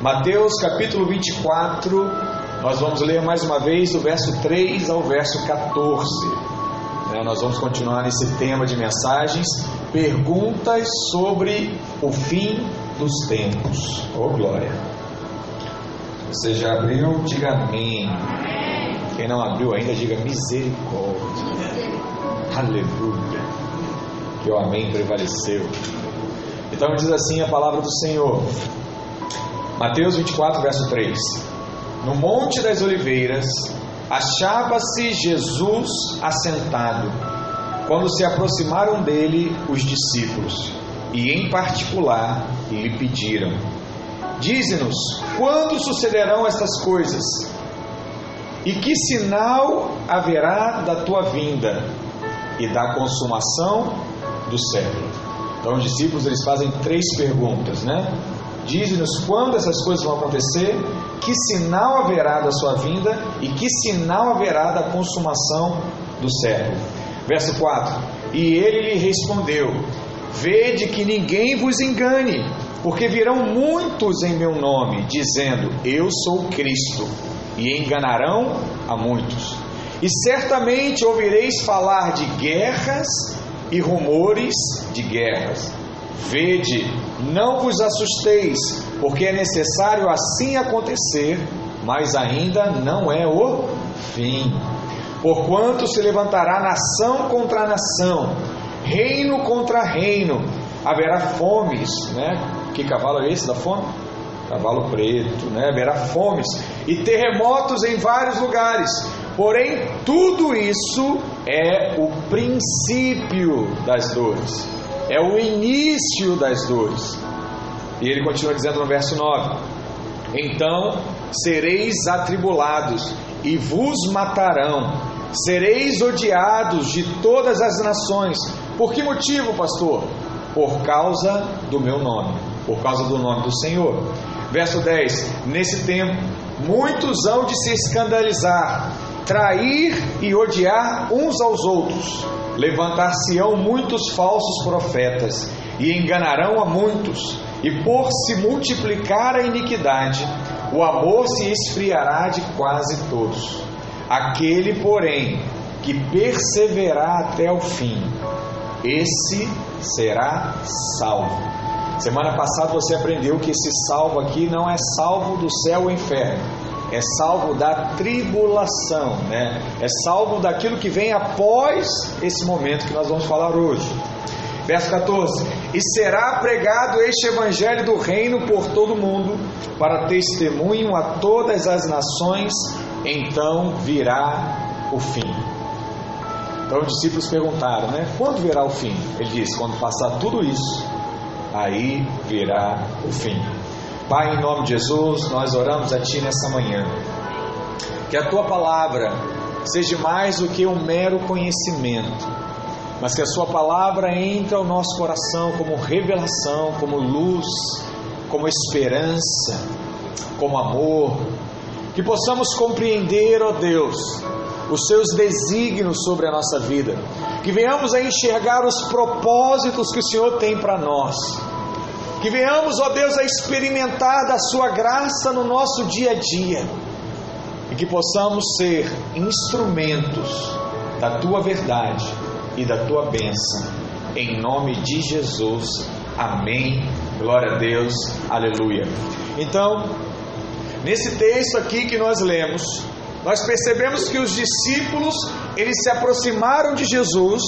Mateus capítulo 24, nós vamos ler mais uma vez do verso 3 ao verso 14. Né, nós vamos continuar nesse tema de mensagens, perguntas sobre o fim dos tempos. Oh glória! Você já abriu? Diga amém. Quem não abriu ainda, diga misericórdia. Aleluia. Que o amém prevaleceu. Então diz assim a palavra do Senhor. Mateus 24, verso 3. No Monte das Oliveiras achava-se Jesus assentado, quando se aproximaram dele os discípulos, e em particular lhe pediram: Dize-nos, quando sucederão estas coisas? E que sinal haverá da tua vinda e da consumação do século? Então os discípulos eles fazem três perguntas, né? Diz-nos quando essas coisas vão acontecer, que sinal haverá da sua vinda e que sinal haverá da consumação do século. Verso 4: E ele lhe respondeu: Vede que ninguém vos engane, porque virão muitos em meu nome, dizendo: Eu sou Cristo, e enganarão a muitos. E certamente ouvireis falar de guerras e rumores de guerras. Vede, não vos assusteis, porque é necessário assim acontecer, mas ainda não é o fim. Porquanto se levantará nação contra nação, reino contra reino, haverá fomes, né? Que cavalo é esse da fome? Cavalo preto, né? Haverá fomes e terremotos em vários lugares. Porém, tudo isso é o princípio das dores, é o início das dores. E ele continua dizendo no verso 9: Então sereis atribulados e vos matarão, sereis odiados de todas as nações. Por que motivo, pastor? Por causa do meu nome, por causa do nome do Senhor. Verso 10: Nesse tempo, muitos hão de se escandalizar, trair e odiar uns aos outros. Levantar-se-ão muitos falsos profetas e enganarão a muitos. E por se multiplicar a iniquidade, o amor se esfriará de quase todos. Aquele, porém, que perseverar até o fim, esse será salvo. Semana passada você aprendeu que esse salvo aqui não é salvo do céu ou inferno, é salvo da tribulação, né? É salvo daquilo que vem após esse momento que nós vamos falar hoje. Verso 14: E será pregado este evangelho do reino por todo o mundo, para testemunho a todas as nações, então virá o fim. Então os discípulos perguntaram, né? Quando virá o fim? Ele disse: quando passar tudo isso, aí virá o fim. Pai, em nome de Jesus, nós oramos a Ti nessa manhã. Que a Tua palavra seja mais do que um mero conhecimento, mas que a Sua palavra entre ao nosso coração como revelação, como luz, como esperança, como amor. Que possamos compreender, ó Deus, os seus desígnios sobre a nossa vida, que venhamos a enxergar os propósitos que o Senhor tem para nós, que venhamos, ó Deus, a experimentar da Sua graça no nosso dia a dia e que possamos ser instrumentos da Tua verdade e da Tua bênção, em nome de Jesus, amém. Glória a Deus, aleluia. Então, nesse texto aqui que nós lemos, nós percebemos que os discípulos, eles se aproximaram de Jesus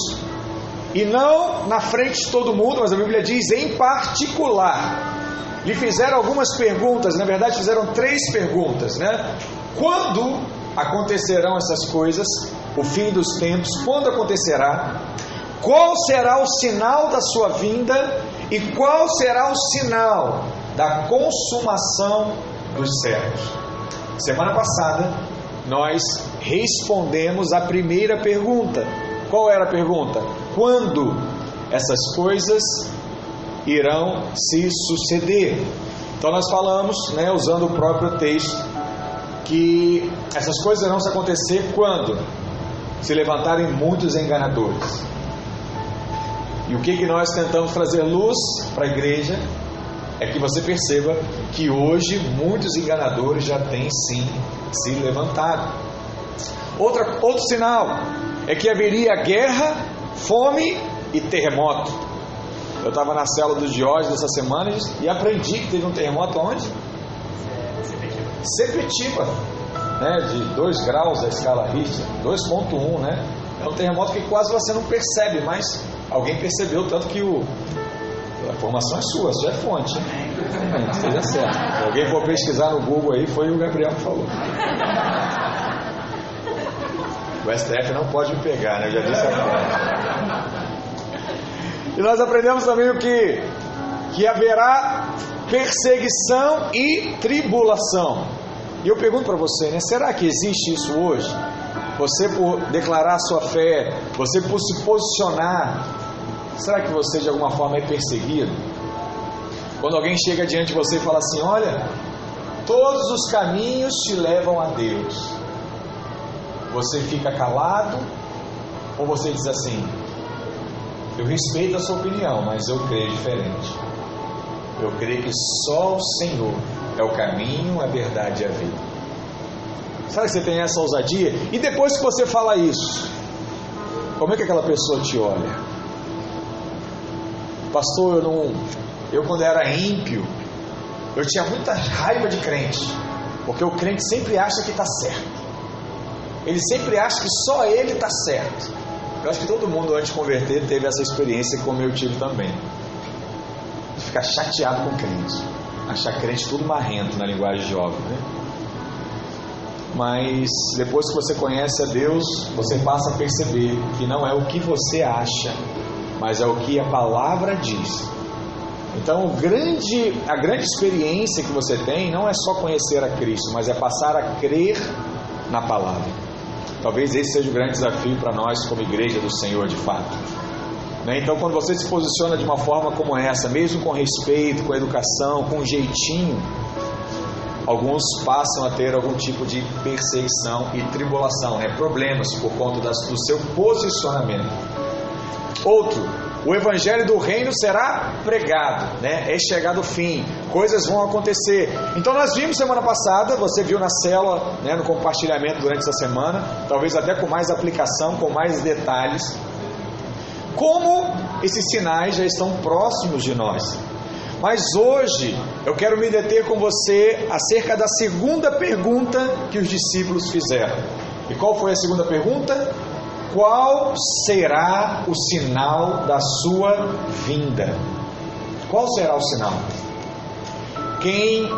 e não na frente de todo mundo, mas a Bíblia diz em particular. Lhe fizeram algumas perguntas, na verdade fizeram três perguntas, né? Quando acontecerão essas coisas? O fim dos tempos, quando acontecerá? Qual será o sinal da sua vinda e qual será o sinal da consumação dos séculos? Semana passada nós respondemos a primeira pergunta. Qual era a pergunta? Quando essas coisas irão se suceder? Então nós falamos, né, usando o próprio texto, que essas coisas irão se acontecer quando se levantarem muitos enganadores. E o que, que nós tentamos trazer luz para a igreja? é que você perceba que hoje muitos enganadores já têm sim se levantado. Outra, outro sinal é que haveria guerra, fome e terremoto. Eu estava na célula do Diógenes essa semana e aprendi que teve um terremoto onde? Sepetiba, né, de 2 graus a escala Richter, 2.1, né? É um terremoto que quase você não percebe, mas alguém percebeu, tanto que o, a informação é sua, sua é fonte. Esteja certo. Se alguém for pesquisar no Google aí, foi o Gabriel que falou. O STF não pode me pegar, né? Eu já disse a fonte. E nós aprendemos também o que? Que haverá perseguição e tribulação. E eu pergunto para você, né? Será que existe isso hoje? Você por declarar sua fé, você por se posicionar, será que você de alguma forma é perseguido? Quando alguém chega diante de você e fala assim: Olha, todos os caminhos te levam a Deus. Você fica calado ou você diz assim: Eu respeito a sua opinião, mas eu creio diferente. Eu creio que só o Senhor é o caminho, a verdade e a vida. Sabe que você tem essa ousadia? E depois que você fala isso, como é que aquela pessoa te olha? Pastor, eu não. Eu quando era ímpio, eu tinha muita raiva de crente. Porque o crente sempre acha que está certo. Ele sempre acha que só ele está certo. Eu acho que todo mundo antes de converter teve essa experiência como eu tive também. De ficar chateado com crente. Achar crente tudo marrento na linguagem jovem, né? mas depois que você conhece a Deus, você passa a perceber que não é o que você acha, mas é o que a palavra diz. Então, grande, a grande experiência que você tem não é só conhecer a Cristo, mas é passar a crer na palavra. Talvez esse seja o grande desafio para nós, como igreja do Senhor, de fato. Né? Então, quando você se posiciona de uma forma como essa, mesmo com respeito, com educação, com jeitinho, alguns passam a ter algum tipo de perseguição e tribulação, né? problemas por conta das, do seu posicionamento. Outro, o evangelho do reino será pregado, né? É chegado o fim, coisas vão acontecer. Então nós vimos semana passada, você viu na célula, né, no compartilhamento durante essa semana, talvez até com mais aplicação, com mais detalhes, como esses sinais já estão próximos de nós. Mas hoje eu quero me deter com você acerca da segunda pergunta que os discípulos fizeram. E qual foi a segunda pergunta? Qual será o sinal da sua vinda? Qual será o sinal? Quem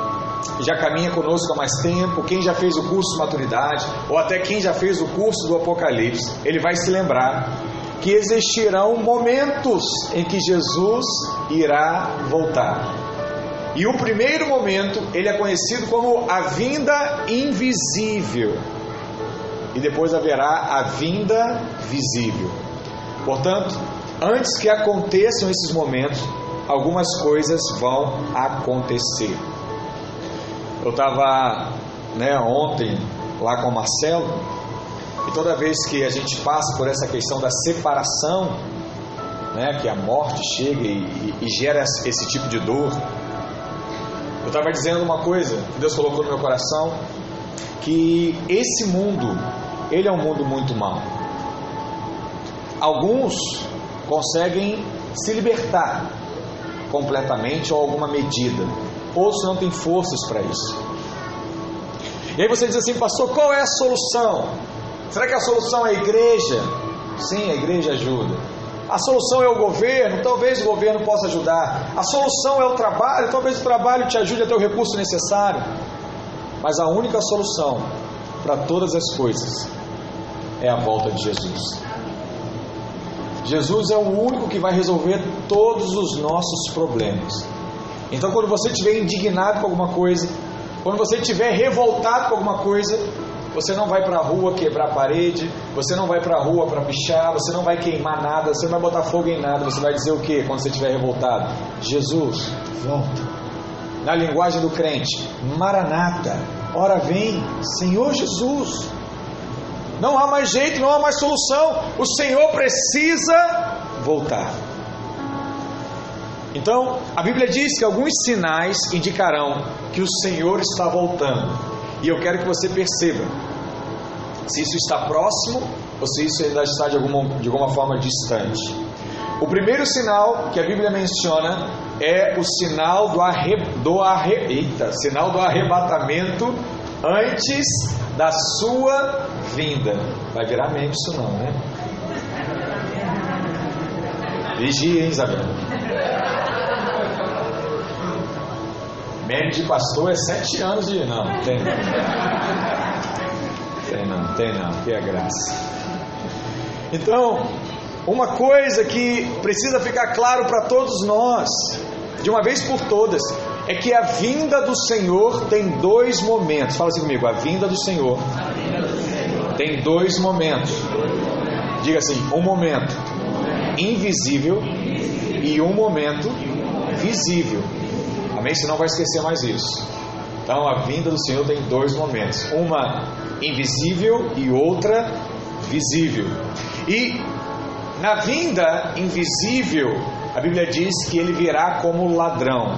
já caminha conosco há mais tempo, quem já fez o curso de maturidade, ou até quem já fez o curso do Apocalipse, ele vai se lembrar que existirão momentos em que Jesus irá voltar. E o primeiro momento, ele é conhecido como a vinda invisível. E depois haverá a vinda visível. Portanto, antes que aconteçam esses momentos, algumas coisas vão acontecer. Eu estava né, ontem lá com o Marcelo e toda vez que a gente passa por essa questão da separação, né, que a morte chega e, e, e gera esse tipo de dor, eu estava dizendo uma coisa que Deus colocou no meu coração, que esse mundo, ele é um mundo muito mau. Alguns conseguem se libertar completamente ou alguma medida, outros não têm forças para isso. E aí você diz assim, pastor, qual é a solução? Será que a solução é a igreja? Sim, a igreja ajuda. A solução é o governo? Talvez o governo possa ajudar. A solução é o trabalho? Talvez o trabalho te ajude a ter o recurso necessário. Mas a única solução para todas as coisas é a volta de Jesus. Jesus é o único que vai resolver todos os nossos problemas. Então, quando você estiver indignado com alguma coisa, quando você estiver revoltado com alguma coisa, você não vai para a rua quebrar a parede, você não vai para a rua para pichar, você não vai queimar nada, você não vai botar fogo em nada, você vai dizer o que quando você estiver revoltado? Jesus, volta. Na linguagem do crente, Maranata, ora vem, Senhor Jesus. Não há mais jeito, não há mais solução. O Senhor precisa voltar. Então, a Bíblia diz que alguns sinais indicarão que o Senhor está voltando. E eu quero que você perceba se isso está próximo ou se isso ainda está de alguma, de alguma forma distante. O primeiro sinal que a Bíblia menciona é o sinal do, arre, do, arre, eita, sinal do arrebatamento antes da sua vinda. Vai virar meme isso não, né? Vigia, hein, Isabel? Meme de pastor é sete anos de. Não, tem não. Tem não, tem não, que é graça. Então, uma coisa que precisa ficar claro para todos nós, de uma vez por todas, é que a vinda do Senhor tem dois momentos. Fala assim comigo: a vinda do Senhor tem dois momentos. Diga assim: um momento invisível e um momento visível. Amém? Você não vai esquecer mais isso. Então a vinda do Senhor tem dois momentos: uma invisível e outra visível. E na vinda invisível, a Bíblia diz que ele virá como ladrão,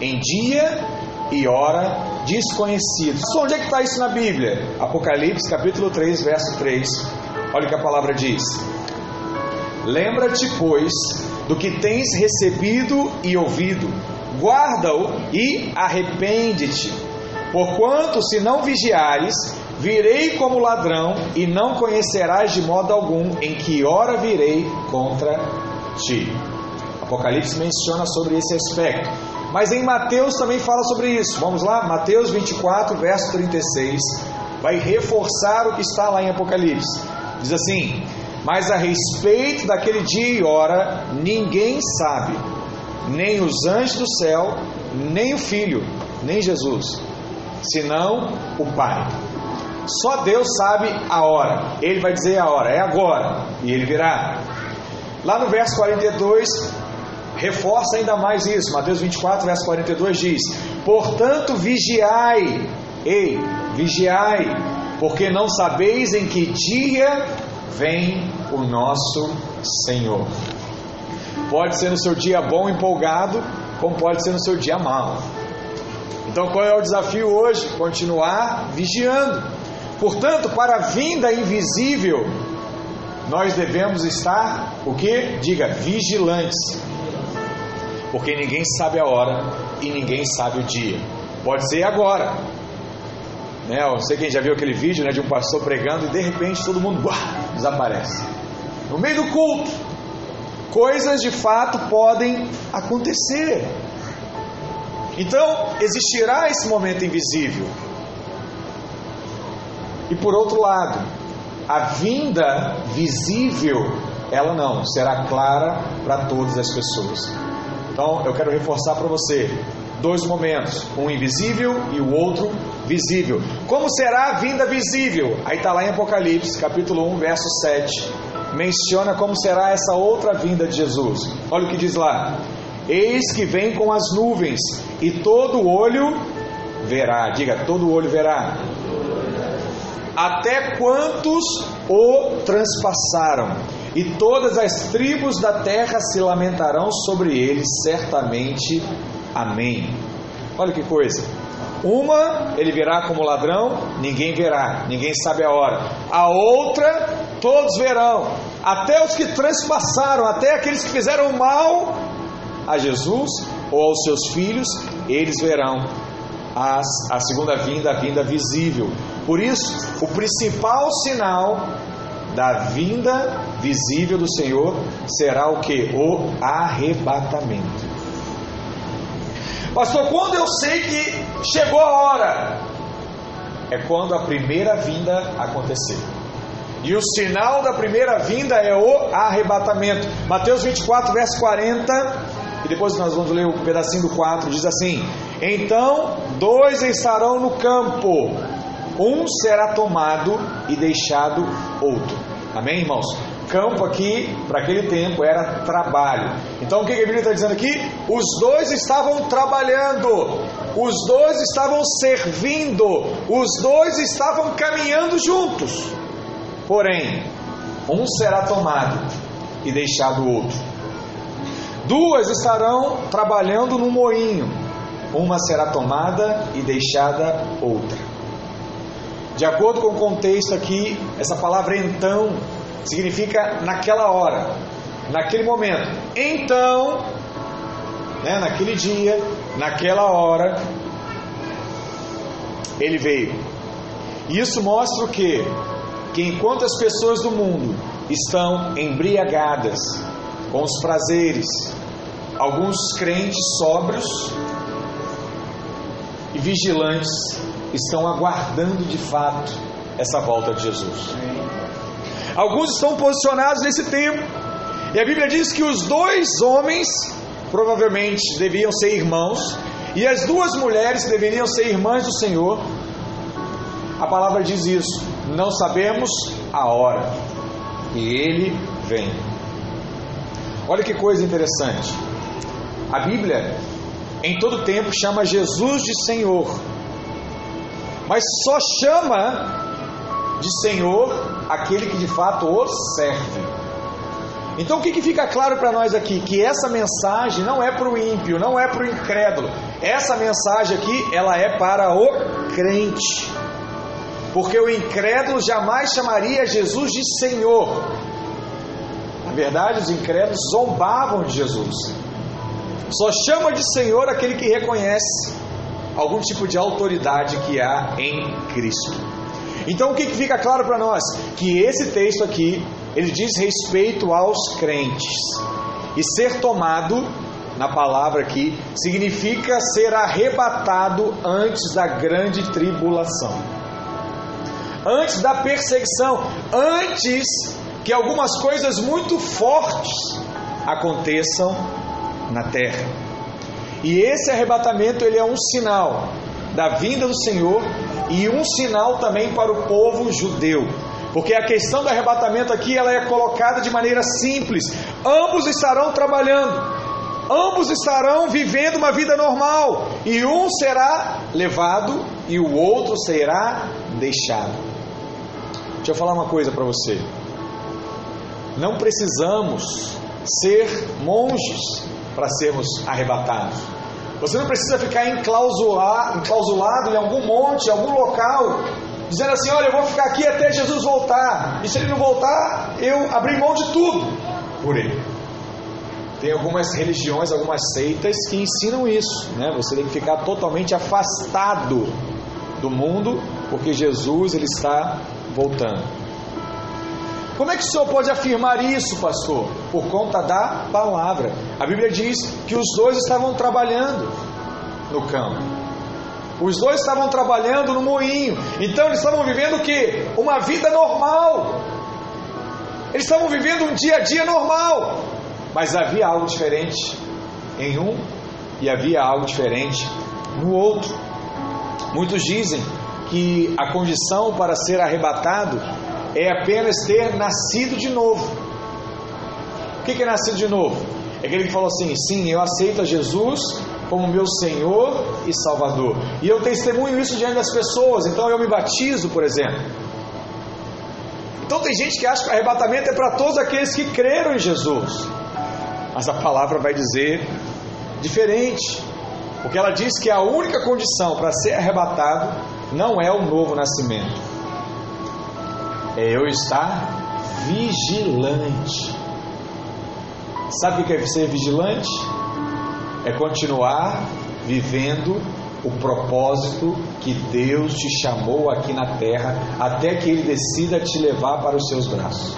em dia e hora desconhecidos. Onde é que está isso na Bíblia? Apocalipse capítulo 3, verso 3. Olha o que a palavra diz. Lembra-te, pois, do que tens recebido e ouvido, guarda-o e arrepende-te. Porquanto, se não vigiares, virei como ladrão e não conhecerás de modo algum em que hora virei contra ti. Apocalipse menciona sobre esse aspecto. Mas em Mateus também fala sobre isso. Vamos lá? Mateus 24, verso 36. Vai reforçar o que está lá em Apocalipse. Diz assim: Mas a respeito daquele dia e hora, ninguém sabe, nem os anjos do céu, nem o Filho, nem Jesus, senão o Pai. Só Deus sabe a hora. Ele vai dizer a hora, é agora, e ele virá. Lá no verso 42, reforça ainda mais isso. Mateus 24, verso 42 diz: Portanto, vigiai, ei, vigiai, porque não sabeis em que dia vem o nosso Senhor. Pode ser no seu dia bom, empolgado, como pode ser no seu dia mal. Então, qual é o desafio hoje? Continuar vigiando. Portanto, para a vinda invisível, nós devemos estar o que? Diga, vigilantes porque ninguém sabe a hora e ninguém sabe o dia. Pode ser agora. Né? Eu sei quem já viu aquele vídeo né, de um pastor pregando e de repente todo mundo desaparece. No meio do culto, coisas de fato podem acontecer. Então, existirá esse momento invisível. E por outro lado, a vinda visível, ela não, será clara para todas as pessoas. Então eu quero reforçar para você dois momentos, um invisível e o outro visível. Como será a vinda visível? Aí está lá em Apocalipse, capítulo 1, verso 7. Menciona como será essa outra vinda de Jesus. Olha o que diz lá: Eis que vem com as nuvens, e todo olho verá. Diga, todo olho verá. Até quantos o transpassaram e todas as tribos da terra se lamentarão sobre ele, certamente. Amém. Olha que coisa. Uma, ele virá como ladrão, ninguém verá, ninguém sabe a hora. A outra, todos verão, até os que transpassaram, até aqueles que fizeram mal a Jesus ou aos seus filhos, eles verão as, a segunda vinda, a vinda visível. Por isso, o principal sinal da vinda visível do Senhor será o que? O arrebatamento. Pastor, quando eu sei que chegou a hora? É quando a primeira vinda acontecer. E o sinal da primeira vinda é o arrebatamento. Mateus 24, verso 40, e depois nós vamos ler o um pedacinho do 4, diz assim: Então dois estarão no campo, um será tomado e deixado outro. Amém, irmãos? Campo aqui, para aquele tempo, era trabalho. Então o que a Bíblia está dizendo aqui? Os dois estavam trabalhando, os dois estavam servindo, os dois estavam caminhando juntos. Porém, um será tomado e deixado o outro. Duas estarão trabalhando no moinho, uma será tomada e deixada outra. De acordo com o contexto aqui, essa palavra então significa naquela hora, naquele momento. Então, né, naquele dia, naquela hora, ele veio. E isso mostra o que? Que enquanto as pessoas do mundo estão embriagadas com os prazeres, alguns crentes sóbrios e vigilantes estão aguardando de fato essa volta de Jesus. Alguns estão posicionados nesse tempo, e a Bíblia diz que os dois homens provavelmente deviam ser irmãos, e as duas mulheres deveriam ser irmãs do Senhor. A palavra diz isso. Não sabemos a hora que ele vem. Olha que coisa interessante. A Bíblia, em todo tempo, chama Jesus de Senhor, mas só chama de Senhor aquele que de fato o serve. Então o que, que fica claro para nós aqui? Que essa mensagem não é para o ímpio, não é para o incrédulo. Essa mensagem aqui, ela é para o crente. Porque o incrédulo jamais chamaria Jesus de Senhor. Na verdade, os incrédulos zombavam de Jesus. Só chama de Senhor aquele que reconhece algum tipo de autoridade que há em Cristo. Então o que, fica claro para nós? Que esse texto aqui ele diz respeito aos crentes. E ser tomado, na palavra aqui, significa ser arrebatado antes da grande tribulação, antes da perseguição, antes que algumas coisas muito fortes aconteçam na terra. E esse arrebatamento ele é um sinal da vinda do Senhor e um sinal também para o povo judeu. Porque a questão do arrebatamento aqui ela é colocada de maneira simples. Ambos estarão trabalhando, ambos estarão vivendo uma vida normal, e um será levado e o outro será deixado. Deixa eu falar uma coisa para você. Não precisamos ser monges para sermos arrebatados. Você não precisa ficar enclausulado, em algum monte, em algum local, dizendo assim: Olha, eu vou ficar aqui até Jesus voltar, e se ele não voltar, eu abri mão de tudo por ele. Tem algumas religiões, algumas seitas que ensinam isso, né? Você tem que ficar totalmente afastado do mundo, porque Jesus ele está voltando. Como é que o senhor pode afirmar isso, pastor? Por conta da palavra. A Bíblia diz que os dois estavam trabalhando no campo. Os dois estavam trabalhando no moinho. Então eles estavam vivendo o que? Uma vida normal. Eles estavam vivendo um dia a dia normal. Mas havia algo diferente em um e havia algo diferente no outro. Muitos dizem que a condição para ser arrebatado é apenas ter nascido de novo. O que é nascido de novo? É aquele que falou assim: sim, eu aceito a Jesus como meu Senhor e Salvador. E eu testemunho isso diante das pessoas, então eu me batizo, por exemplo. Então tem gente que acha que o arrebatamento é para todos aqueles que creram em Jesus. Mas a palavra vai dizer diferente. Porque ela diz que a única condição para ser arrebatado não é o novo nascimento. É eu estar vigilante. Sabe o que é ser vigilante? é continuar vivendo o propósito que Deus te chamou aqui na terra, até que Ele decida te levar para os seus braços.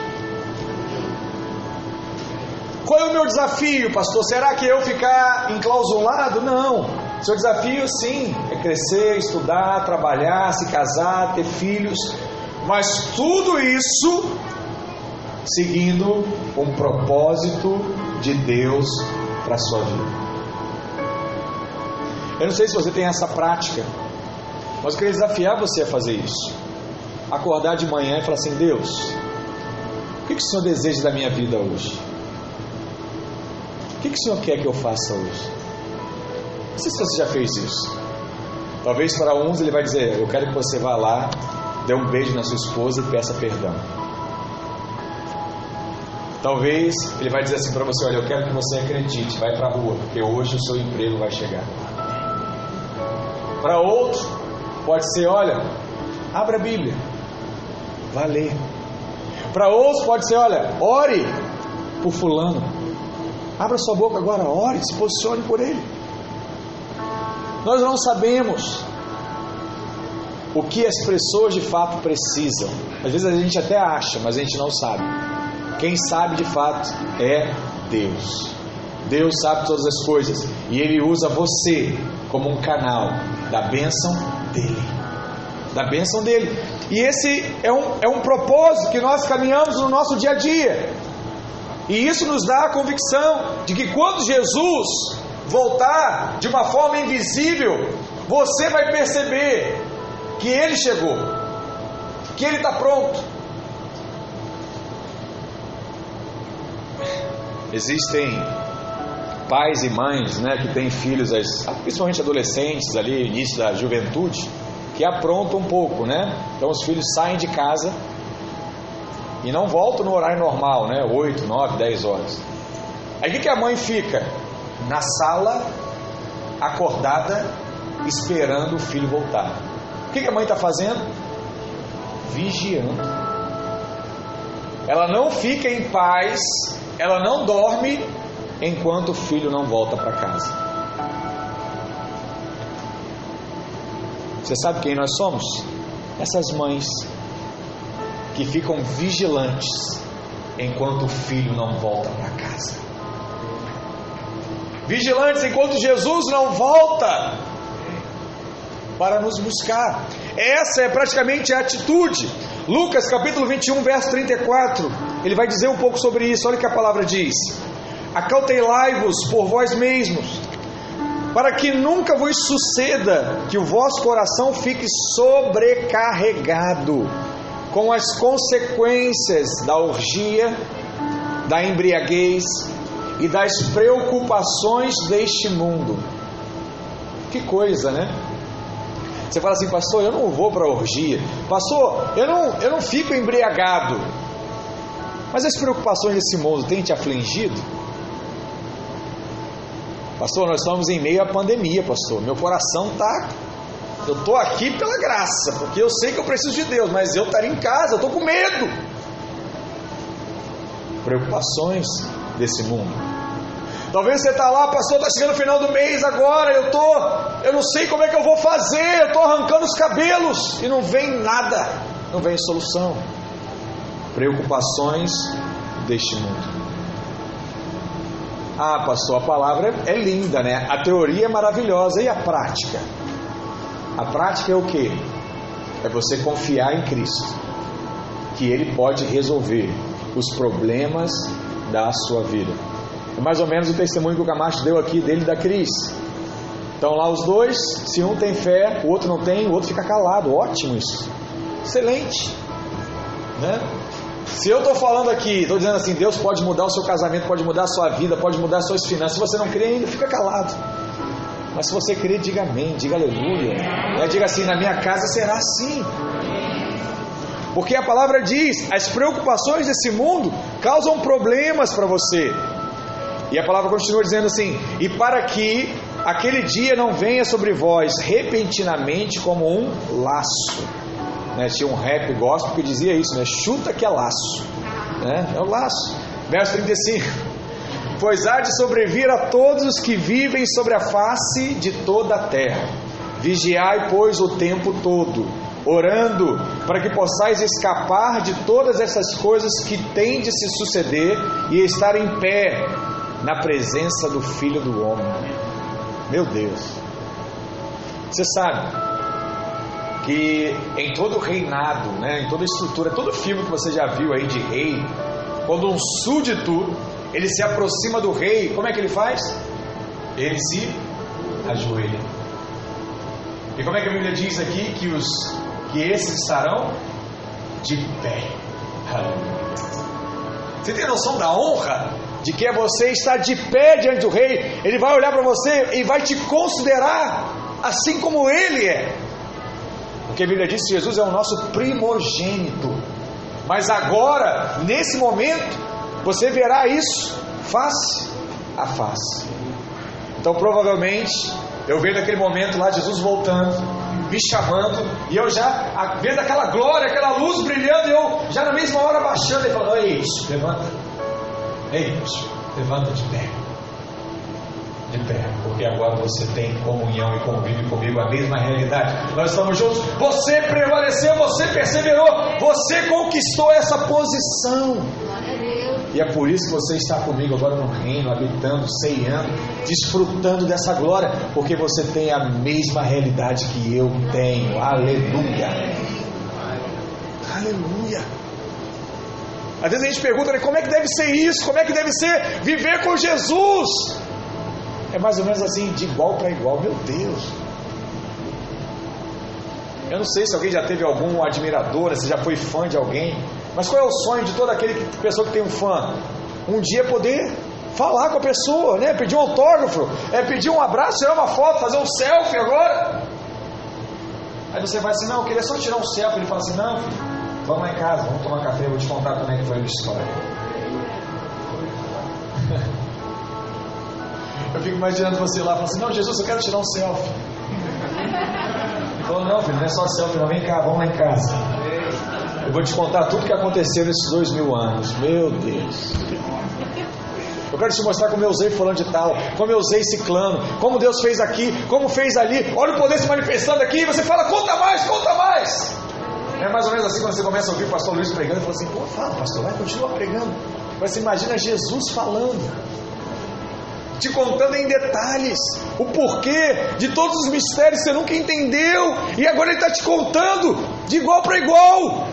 Qual é o meu desafio, pastor? Será que eu ficar enclausulado? Não. Seu desafio, sim, é crescer, estudar, trabalhar, se casar, ter filhos, mas tudo isso seguindo um propósito de Deus para a sua vida. Eu não sei se você tem essa prática, mas eu queria desafiar você a fazer isso. Acordar de manhã e falar assim: Deus, o que, que o Senhor deseja da minha vida hoje? O que, que o Senhor quer que eu faça hoje? Não sei se você já fez isso. Talvez para uns ele vai dizer: Eu quero que você vá lá, dê um beijo na sua esposa e peça perdão. Talvez ele vai dizer assim para você: Olha, eu quero que você acredite, vai para a rua, porque hoje o seu emprego vai chegar. Para outro, pode ser: Olha, abra a Bíblia, vá ler. Para outros, pode ser: Olha, ore por Fulano, abra sua boca agora, ore, se posicione por ele. Nós não sabemos o que as pessoas de fato precisam. Às vezes a gente até acha, mas a gente não sabe. Quem sabe de fato é Deus. Deus sabe todas as coisas e Ele usa você como um canal da bênção dele. Da bênção dele. E esse é um, é um propósito que nós caminhamos no nosso dia a dia. E isso nos dá a convicção de que quando Jesus voltar de uma forma invisível, você vai perceber que Ele chegou, que Ele está pronto. Existem pais e mães né, que têm filhos, principalmente adolescentes ali, início da juventude, que aprontam um pouco, né? Então os filhos saem de casa e não voltam no horário normal, né? 8, 9, 10 horas. Aí o que, que a mãe fica? Na sala, acordada, esperando o filho voltar. O que, a mãe está fazendo? Vigiando. Ela não fica em paz, ela não dorme enquanto o filho não volta para casa. Você sabe quem nós somos? Essas mães que ficam vigilantes enquanto o filho não volta para casa. Vigilantes enquanto Jesus não volta para nos buscar. Essa é praticamente a atitude. Lucas capítulo 21, verso 34, ele vai dizer um pouco sobre isso. Olha o que a palavra diz: Acautelai-vos por vós mesmos, para que nunca vos suceda que o vosso coração fique sobrecarregado com as consequências da orgia, da embriaguez e das preocupações deste mundo. Que coisa, né? Você fala assim, pastor, eu não vou para orgia. Pastor, eu não, eu não fico embriagado. Mas as preocupações desse mundo têm te afligido? Pastor, nós estamos em meio à pandemia, pastor. Meu coração está. Eu estou aqui pela graça, porque eu sei que eu preciso de Deus, mas eu estaria em casa, eu estou com medo. Preocupações desse mundo. Talvez você está lá, pastor, está chegando o final do mês agora, eu tô, eu não sei como é que eu vou fazer, eu estou arrancando os cabelos e não vem nada, não vem solução. Preocupações deste mundo. Ah, pastor, a palavra é linda, né? A teoria é maravilhosa e a prática? A prática é o que? É você confiar em Cristo, que Ele pode resolver os problemas da sua vida. É mais ou menos o testemunho que o Camacho deu aqui dele da Cris. Então lá os dois, se um tem fé, o outro não tem, o outro fica calado. Ótimo isso. Excelente. Né? Se eu estou falando aqui, estou dizendo assim, Deus pode mudar o seu casamento, pode mudar a sua vida, pode mudar as suas finanças. Se você não crê ainda, fica calado. Mas se você crê, diga amém, diga aleluia. Né? Diga assim, na minha casa será assim. Porque a palavra diz: as preocupações desse mundo causam problemas para você. E a palavra continua dizendo assim: E para que aquele dia não venha sobre vós repentinamente como um laço. Né? Tinha um rap gospel que dizia isso, né? Chuta que é laço. Né? É o laço. Verso 35. Pois há de sobrevir a todos os que vivem sobre a face de toda a terra. Vigiai, pois, o tempo todo, orando, para que possais escapar de todas essas coisas que têm de se suceder e estar em pé na presença do Filho do Homem. Meu Deus. Você sabe que em todo reinado, né, em toda estrutura, todo filme que você já viu aí de rei, quando um súdito ele se aproxima do rei, como é que ele faz? Ele se ajoelha. E como é que a Bíblia diz aqui que os que esses estarão de pé? Você tem noção da honra de que você estar de pé diante do rei, ele vai olhar para você e vai te considerar assim como ele é. Porque a Bíblia diz que Jesus é o nosso primogênito. Mas agora, nesse momento, Você verá isso face a face. Então, provavelmente, eu vejo naquele momento lá Jesus voltando, me chamando, e eu já vendo aquela glória, aquela luz brilhando, e eu já na mesma hora baixando e falando: Ei, levanta, ei, levanta de pé de pé, porque agora você tem comunhão e convive comigo a mesma realidade. Nós estamos juntos. Você prevaleceu, você perseverou, você conquistou essa posição. E é por isso que você está comigo agora no reino, habitando, ceiando, desfrutando dessa glória, porque você tem a mesma realidade que eu tenho. Aleluia. Aleluia. Às vezes a gente pergunta, né, como é que deve ser isso? Como é que deve ser viver com Jesus? É mais ou menos assim, de igual para igual. Meu Deus. Eu não sei se alguém já teve algum admirador, se já foi fã de alguém. Mas qual é o sonho de toda aquele pessoa que tem um fã? Um dia poder falar com a pessoa, né? Pedir um autógrafo, é pedir um abraço, tirar uma foto, fazer um selfie agora. Aí você vai assim, não, eu queria só tirar um selfie. Ele fala assim, não, filho, vamos lá em casa, vamos tomar café, eu vou te contar como é que foi a história. Eu fico imaginando você lá, falando assim, não, Jesus, eu quero tirar um selfie. Falou, não, filho, não é só selfie, não, vem cá, vamos lá em casa. Eu vou te contar tudo que aconteceu nesses dois mil anos. Meu Deus. Eu quero te mostrar como eu usei fulano de tal, como eu usei ciclano, como Deus fez aqui, como fez ali. Olha o poder se manifestando aqui. Você fala, conta mais, conta mais. É mais ou menos assim quando você começa a ouvir o pastor Luiz pregando e fala assim, pô, fala, pastor, vai, continua pregando. Você imagina Jesus falando te contando em detalhes o porquê de todos os mistérios que você nunca entendeu, e agora ele está te contando de igual para igual.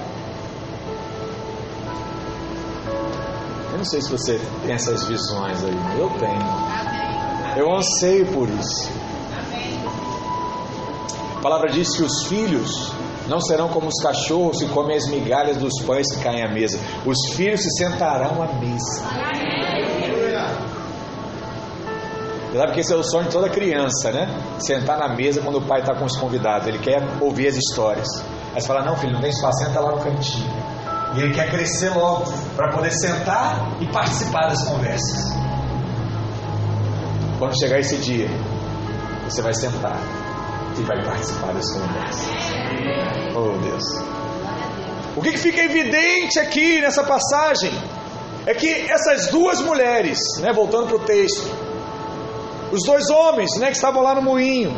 Eu não sei se você tem essas visões aí, eu tenho. Eu anseio por isso. A palavra diz que os filhos não serão como os cachorros que comem as migalhas dos pães que caem à mesa. Os filhos se sentarão à mesa. Você sabe que esse é o sonho de toda criança, né? Sentar na mesa quando o pai está com os convidados. Ele quer ouvir as histórias. Aí você fala: Não, filho, não tem espaço, senta lá no cantinho. E ele quer crescer logo para poder sentar e participar das conversas. Quando chegar esse dia, você vai sentar e vai participar das conversas. Oh Deus. O que, que fica evidente aqui nessa passagem é que essas duas mulheres, né, voltando para o texto, os dois homens né, que estavam lá no moinho,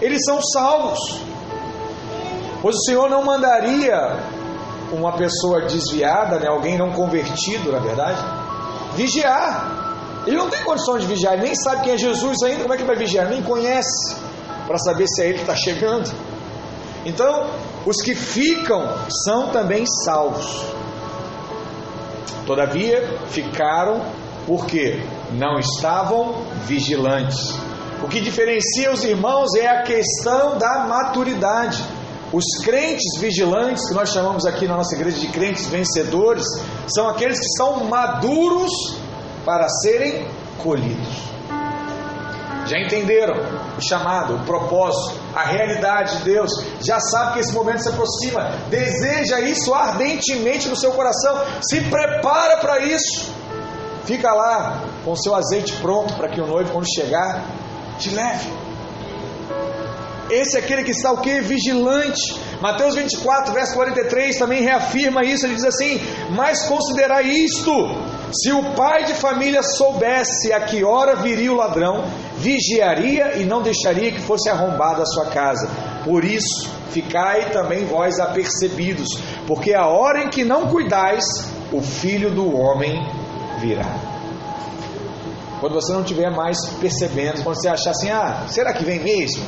eles são salvos. Pois o Senhor não mandaria uma pessoa desviada, né, alguém não convertido, na verdade, vigiar. Ele não tem condições de vigiar, ele nem sabe quem é Jesus ainda, como é que vai vigiar? Nem conhece, para saber se é ele que está chegando. Então, os que ficam são também salvos. Todavia, ficaram porque não estavam vigilantes. O que diferencia os irmãos é a questão da maturidade. Os crentes vigilantes, que nós chamamos aqui na nossa igreja de crentes vencedores, são aqueles que são maduros para serem colhidos. Já entenderam o chamado, o propósito, a realidade de Deus, já sabe que esse momento se aproxima, deseja isso ardentemente no seu coração, se prepara para isso. Fica lá com o seu azeite pronto para que o noivo, quando chegar, te leve. Esse é aquele que está o que? Vigilante. Mateus 24, verso 43 também reafirma isso. Ele diz assim: Mas considerai isto: se o pai de família soubesse a que hora viria o ladrão, vigiaria e não deixaria que fosse arrombada a sua casa. Por isso, ficai também vós apercebidos, porque a hora em que não cuidais, o filho do homem virá. Quando você não estiver mais percebendo, quando você achar assim, ah, será que vem mesmo?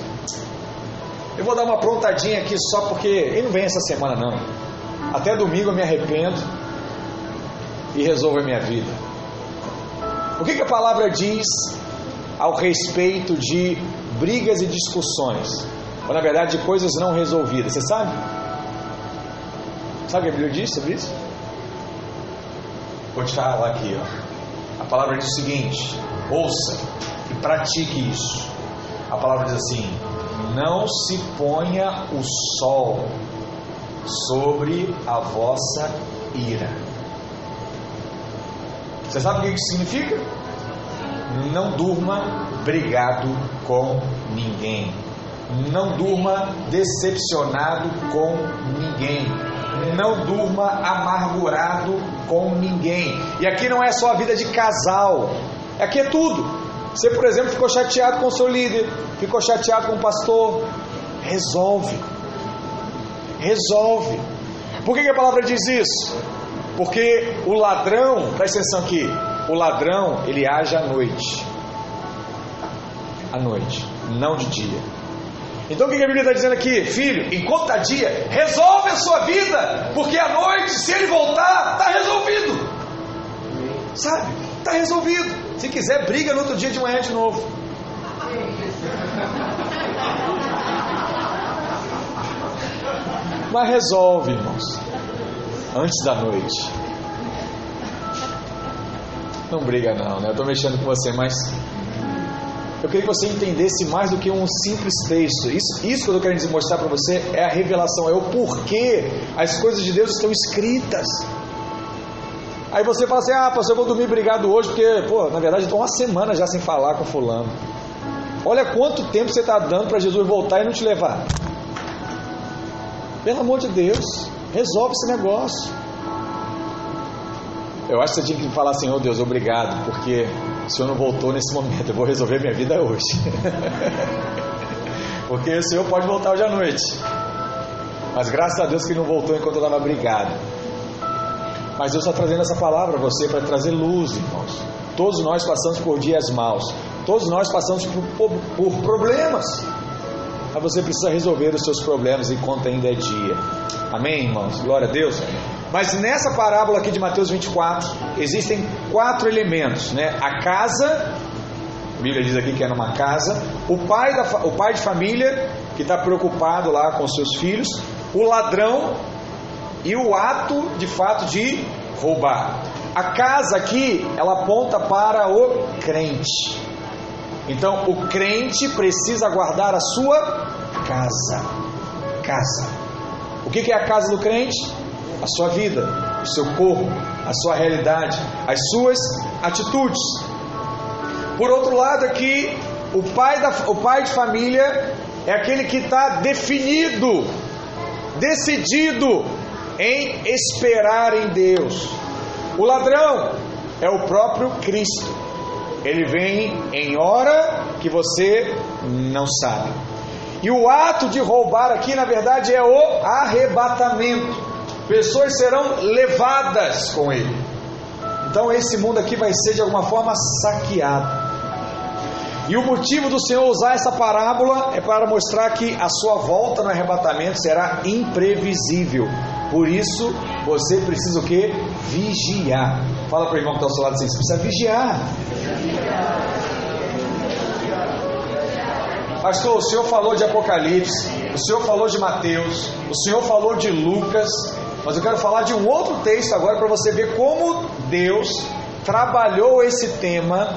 Eu vou dar uma prontadinha aqui só porque ele não vem essa semana não. Até domingo eu me arrependo e resolvo a minha vida. O que, que a palavra diz ao respeito de brigas e discussões? Ou na verdade de coisas não resolvidas, você sabe? Sabe o que a Bíblia diz sobre isso? Vou te falar aqui, ó. A palavra diz o seguinte: ouça e pratique isso. A palavra diz assim: não se ponha o sol sobre a vossa ira. Você sabe o que isso significa? Não durma brigado com ninguém. Não durma decepcionado com ninguém. Não durma amargurado com ninguém. E aqui não é só a vida de casal, aqui é tudo. Você, por exemplo, ficou chateado com o seu líder, ficou chateado com o pastor, resolve. Resolve. Por que, que a palavra diz isso? Porque o ladrão, presta atenção aqui, o ladrão ele age à noite. À noite, não de dia. Então o que a Bíblia está dizendo aqui? Filho, enquanto está dia, resolve a sua vida, porque à noite, se ele voltar, está resolvido. Sabe? Está resolvido. Se quiser, briga no outro dia de manhã de novo. Mas resolve, irmãos. Antes da noite. Não briga não, né? Eu estou mexendo com você, mas eu queria que você entendesse mais do que um simples texto. Isso, isso que eu estou querendo mostrar para você é a revelação, é o porquê as coisas de Deus estão escritas. Aí você fala assim: ah, pastor, eu vou dormir brigado hoje, porque, pô, na verdade, estou uma semana já sem falar com Fulano. Olha quanto tempo você está dando para Jesus voltar e não te levar. Pelo amor de Deus, resolve esse negócio. Eu acho que você tinha que falar assim, oh Deus, obrigado, porque o Senhor não voltou nesse momento, eu vou resolver minha vida hoje. porque o Senhor pode voltar hoje à noite. Mas graças a Deus que ele não voltou enquanto eu estava brigado. Mas Deus está trazendo essa palavra a você para trazer luz, irmãos. Todos nós passamos por dias maus. Todos nós passamos por, por, por problemas. Mas você precisa resolver os seus problemas enquanto ainda é dia. Amém, irmãos? Glória a Deus. Mas nessa parábola aqui de Mateus 24, existem quatro elementos, né? A casa, a Bíblia diz aqui que é numa casa, o pai, da, o pai de família, que está preocupado lá com seus filhos, o ladrão e o ato de fato de roubar. A casa aqui, ela aponta para o crente. Então, o crente precisa guardar a sua casa. Casa. O que é a casa do crente? A sua vida, o seu corpo, a sua realidade, as suas atitudes. Por outro lado, aqui, o pai, da, o pai de família é aquele que está definido, decidido em esperar em Deus. O ladrão é o próprio Cristo. Ele vem em hora que você não sabe. E o ato de roubar aqui, na verdade, é o arrebatamento. Pessoas serão levadas com ele. Então, esse mundo aqui vai ser de alguma forma saqueado. E o motivo do Senhor usar essa parábola é para mostrar que a sua volta no arrebatamento será imprevisível. Por isso, você precisa o que? Vigiar. Fala para o irmão que está ao seu lado assim: você precisa vigiar. Pastor, o senhor falou de Apocalipse, o senhor falou de Mateus, o senhor falou de Lucas, mas eu quero falar de um outro texto agora para você ver como Deus trabalhou esse tema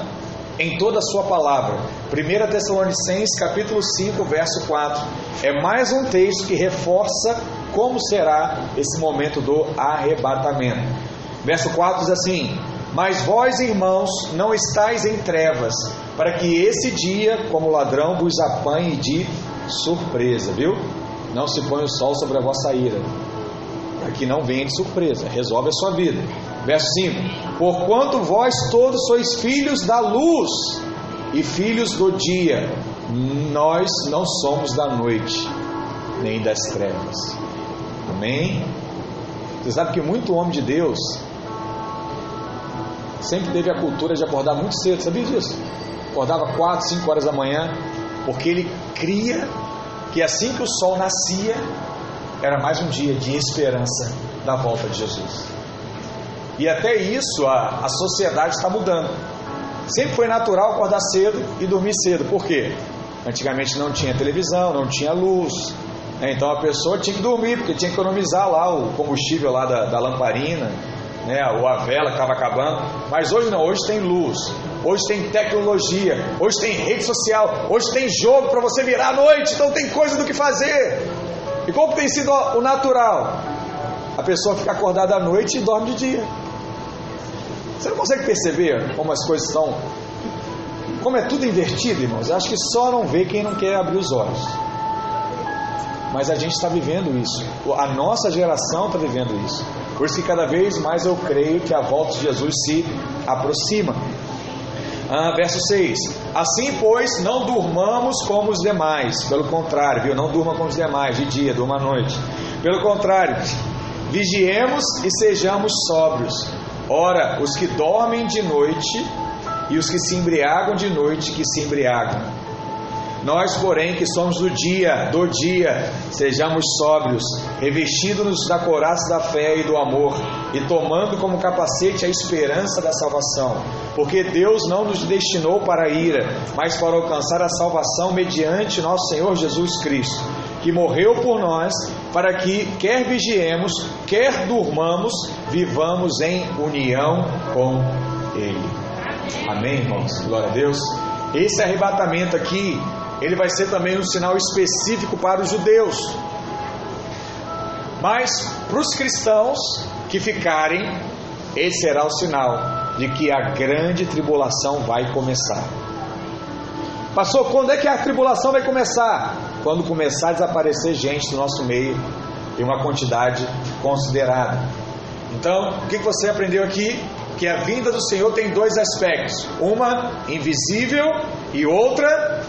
em toda a sua palavra. 1 Tessalonicenses capítulo 5, verso 4. É mais um texto que reforça como será esse momento do arrebatamento. Verso 4 diz assim: Mas vós, irmãos, não estáis em trevas, para que esse dia, como ladrão, vos apanhe de surpresa, viu? Não se põe o sol sobre a vossa ira, para que não venha de surpresa, resolve a sua vida. Verso 5: Porquanto vós todos sois filhos da luz e filhos do dia, nós não somos da noite, nem das trevas. Amém? Você sabe que muito homem de Deus sempre teve a cultura de acordar muito cedo, sabia disso? Acordava 4, 5 horas da manhã, porque ele cria que assim que o sol nascia, era mais um dia de esperança da volta de Jesus. E até isso a, a sociedade está mudando. Sempre foi natural acordar cedo e dormir cedo. Por quê? Antigamente não tinha televisão, não tinha luz. Né? Então a pessoa tinha que dormir, porque tinha que economizar lá o combustível lá da, da lamparina, né? ou a vela que estava acabando. Mas hoje não, hoje tem luz, hoje tem tecnologia, hoje tem rede social, hoje tem jogo para você virar à noite, então tem coisa do que fazer. E como tem sido o natural? A pessoa fica acordada à noite e dorme de dia. Você não consegue perceber como as coisas estão. Como é tudo invertido, irmãos? Acho que só não vê quem não quer abrir os olhos. Mas a gente está vivendo isso. A nossa geração está vivendo isso. Por isso que cada vez mais eu creio que a volta de Jesus se aproxima. Ah, verso 6: Assim, pois, não durmamos como os demais, pelo contrário, viu? Não durma como os demais, de dia, durma à noite. Pelo contrário, vigiemos e sejamos sóbrios. Ora, os que dormem de noite e os que se embriagam de noite, que se embriagam. Nós, porém, que somos do dia, do dia, sejamos sóbrios, revestindo-nos da coraça da fé e do amor, e tomando como capacete a esperança da salvação. Porque Deus não nos destinou para a ira, mas para alcançar a salvação mediante nosso Senhor Jesus Cristo, que morreu por nós, para que, quer vigiemos, quer durmamos, vivamos em união com Ele. Amém, irmãos? Glória a Deus. Esse arrebatamento aqui ele vai ser também um sinal específico para os judeus. Mas para os cristãos que ficarem, esse será o sinal de que a grande tribulação vai começar. Passou, quando é que a tribulação vai começar? Quando começar a desaparecer gente do nosso meio em uma quantidade considerada. Então, o que você aprendeu aqui? Que a vinda do Senhor tem dois aspectos: uma invisível e outra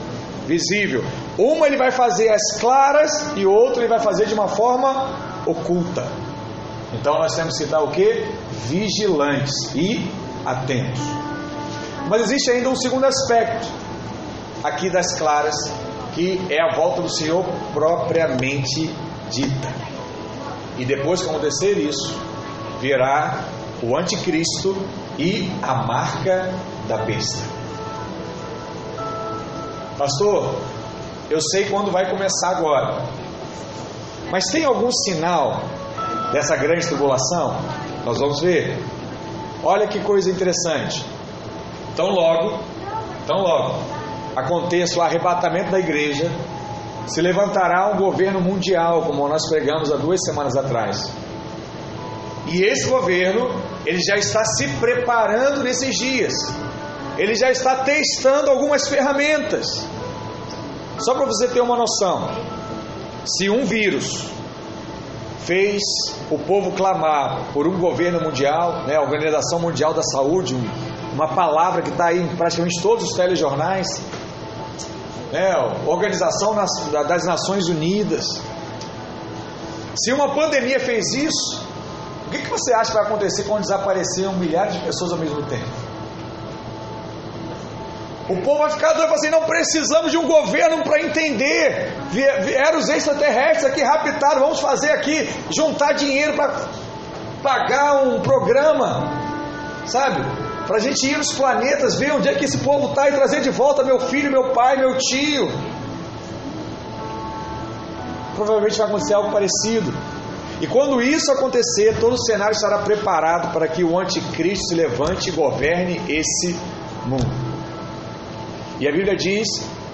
visível. Uma ele vai fazer as claras e outra ele vai fazer de uma forma oculta. Então nós temos que estar o que? Vigilantes e atentos. Mas existe ainda um segundo aspecto aqui das claras, que é a volta do Senhor propriamente dita. E depois que acontecer isso, virá o anticristo e a marca da besta. Pastor, eu sei quando vai começar agora. Mas tem algum sinal dessa grande tribulação? Nós vamos ver. Olha que coisa interessante. Tão logo, tão logo, aconteça o arrebatamento da igreja, se levantará um governo mundial, como nós pregamos há duas semanas atrás. E esse governo, ele já está se preparando nesses dias ele já está testando algumas ferramentas. Só para você ter uma noção, se um vírus fez o povo clamar por um governo mundial, né, a Organização Mundial da Saúde, uma palavra que está aí em praticamente todos os telejornais, né, Organização das Nações Unidas. Se uma pandemia fez isso, o que, que você acha que vai acontecer quando desapareceram milhares de pessoas ao mesmo tempo? O povo vai ficar doido assim: não precisamos de um governo para entender. Vieram os extraterrestres aqui, raptaram, vamos fazer aqui, juntar dinheiro para pagar um programa, sabe? Para a gente ir nos planetas, ver onde é que esse povo está e trazer de volta meu filho, meu pai, meu tio. Provavelmente vai acontecer algo parecido. E quando isso acontecer, todo o cenário estará preparado para que o anticristo se levante e governe esse mundo. E a Bíblia diz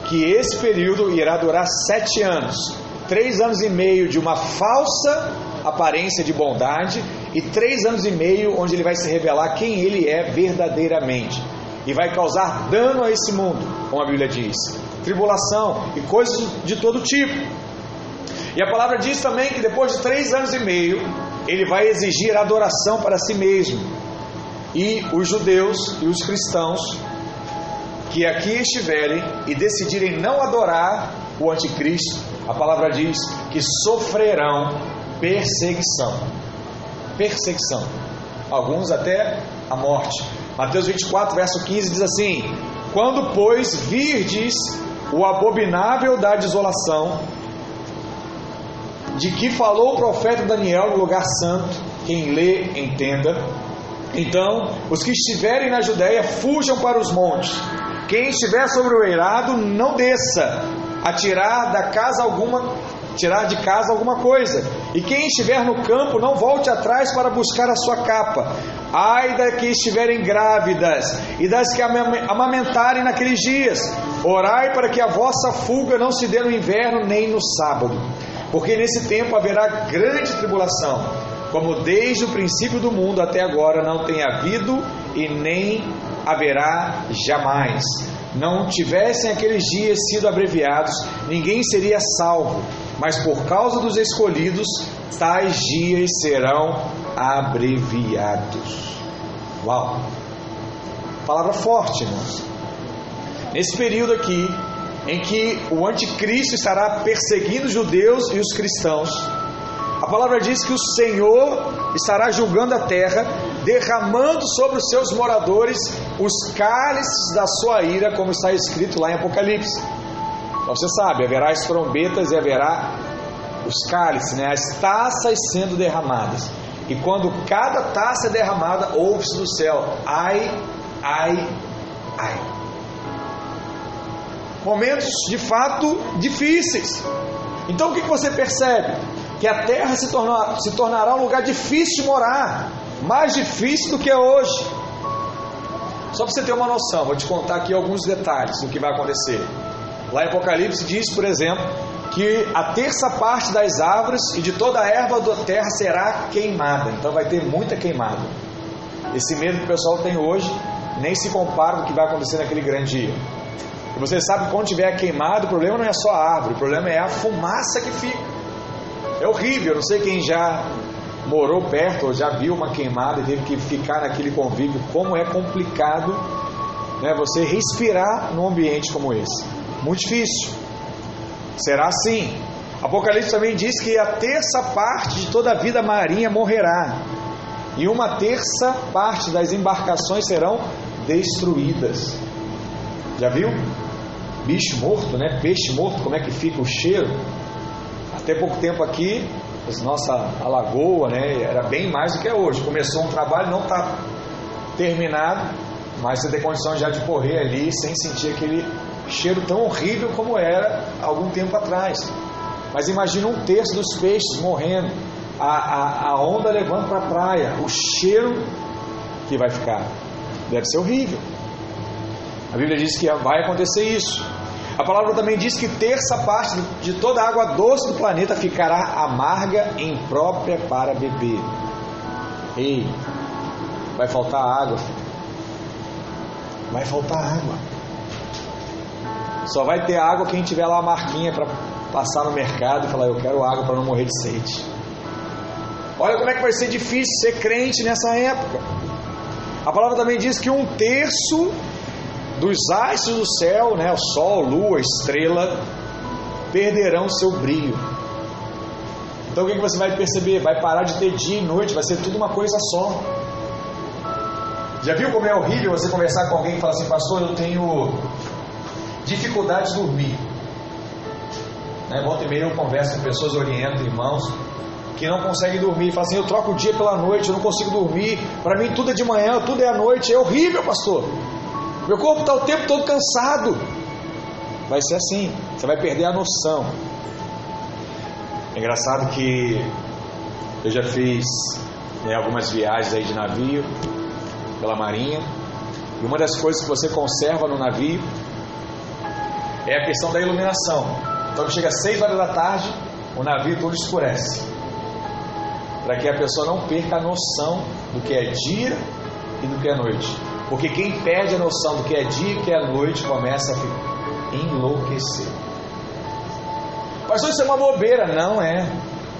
que esse período irá durar sete anos três anos e meio de uma falsa aparência de bondade e três anos e meio onde ele vai se revelar quem ele é verdadeiramente. E vai causar dano a esse mundo, como a Bíblia diz, tribulação e coisas de todo tipo. E a palavra diz também que depois de três anos e meio ele vai exigir adoração para si mesmo. E os judeus e os cristãos que aqui estiverem e decidirem não adorar o anticristo, a palavra diz que sofrerão perseguição. Perseguição. Alguns até a morte. Mateus 24, verso 15 diz assim: Quando, pois, virdes o abominável da desolação, de que falou o profeta Daniel no lugar santo, quem lê, entenda. Então, os que estiverem na Judéia fujam para os montes quem estiver sobre o eirado, não desça a tirar da casa alguma, tirar de casa alguma coisa. E quem estiver no campo, não volte atrás para buscar a sua capa. Ai da que estiverem grávidas e das que amamentarem naqueles dias. Orai para que a vossa fuga não se dê no inverno nem no sábado. Porque nesse tempo haverá grande tribulação, como desde o princípio do mundo até agora não tem havido e nem haverá jamais. Não tivessem aqueles dias sido abreviados, ninguém seria salvo, mas por causa dos escolhidos, tais dias serão abreviados. Uau! Palavra forte, irmãos. Nesse período aqui, em que o anticristo estará perseguindo os judeus e os cristãos, a palavra diz que o Senhor estará julgando a terra, derramando sobre os seus moradores os cálices da sua ira, como está escrito lá em Apocalipse. Você sabe, haverá as trombetas e haverá os cálices, né, as taças sendo derramadas. E quando cada taça é derramada, ouve-se do céu: ai, ai, ai. Momentos de fato difíceis. Então o que você percebe? Que a terra se, se tornará um lugar difícil de morar, mais difícil do que é hoje. Só para você ter uma noção, vou te contar aqui alguns detalhes do que vai acontecer. Lá em Apocalipse diz, por exemplo, que a terça parte das árvores e de toda a erva da terra será queimada. Então vai ter muita queimada. Esse medo que o pessoal tem hoje nem se compara com o que vai acontecer naquele grande dia. E você sabe que quando tiver queimado, o problema não é só a árvore, o problema é a fumaça que fica. É horrível, eu não sei quem já morou perto ou já viu uma queimada e teve que ficar naquele convívio, como é complicado né, você respirar num ambiente como esse. Muito difícil. Será assim. Apocalipse também diz que a terça parte de toda a vida marinha morrerá, e uma terça parte das embarcações serão destruídas. Já viu? Bicho morto, né? Peixe morto, como é que fica o cheiro? Até pouco tempo aqui, nossa alagoa, né? Era bem mais do que é hoje. Começou um trabalho, não está terminado, mas você tem condição já de correr ali sem sentir aquele cheiro tão horrível como era algum tempo atrás. Mas imagina um terço dos peixes morrendo, a, a, a onda levando para a praia, o cheiro que vai ficar. Deve ser horrível. A Bíblia diz que vai acontecer isso. A palavra também diz que terça parte de toda a água doce do planeta ficará amarga e imprópria para beber. Ei, vai faltar água. Vai faltar água. Só vai ter água quem tiver lá a marquinha para passar no mercado e falar: Eu quero água para não morrer de sede. Olha como é que vai ser difícil ser crente nessa época. A palavra também diz que um terço dos astros do céu, né, o sol, lua, estrela, perderão seu brilho. Então o que você vai perceber? Vai parar de ter dia e noite, vai ser tudo uma coisa só. Já viu como é horrível você conversar com alguém e falar assim, pastor, eu tenho dificuldade de dormir. Né? Volta e meia eu converso com pessoas, oriento irmãos que não conseguem dormir. Fala assim, eu troco o dia pela noite, eu não consigo dormir. Para mim tudo é de manhã, tudo é à noite. É horrível, pastor. Meu corpo está o tempo todo cansado. Vai ser assim, você vai perder a noção. É engraçado que eu já fiz né, algumas viagens aí de navio pela marinha. E uma das coisas que você conserva no navio é a questão da iluminação. Então chega às 6 horas da tarde, o navio todo escurece. Para que a pessoa não perca a noção do que é dia e do que é noite. Porque quem perde a noção do que é dia e do que é noite começa a enlouquecer. Pastor, isso é uma bobeira. Não é.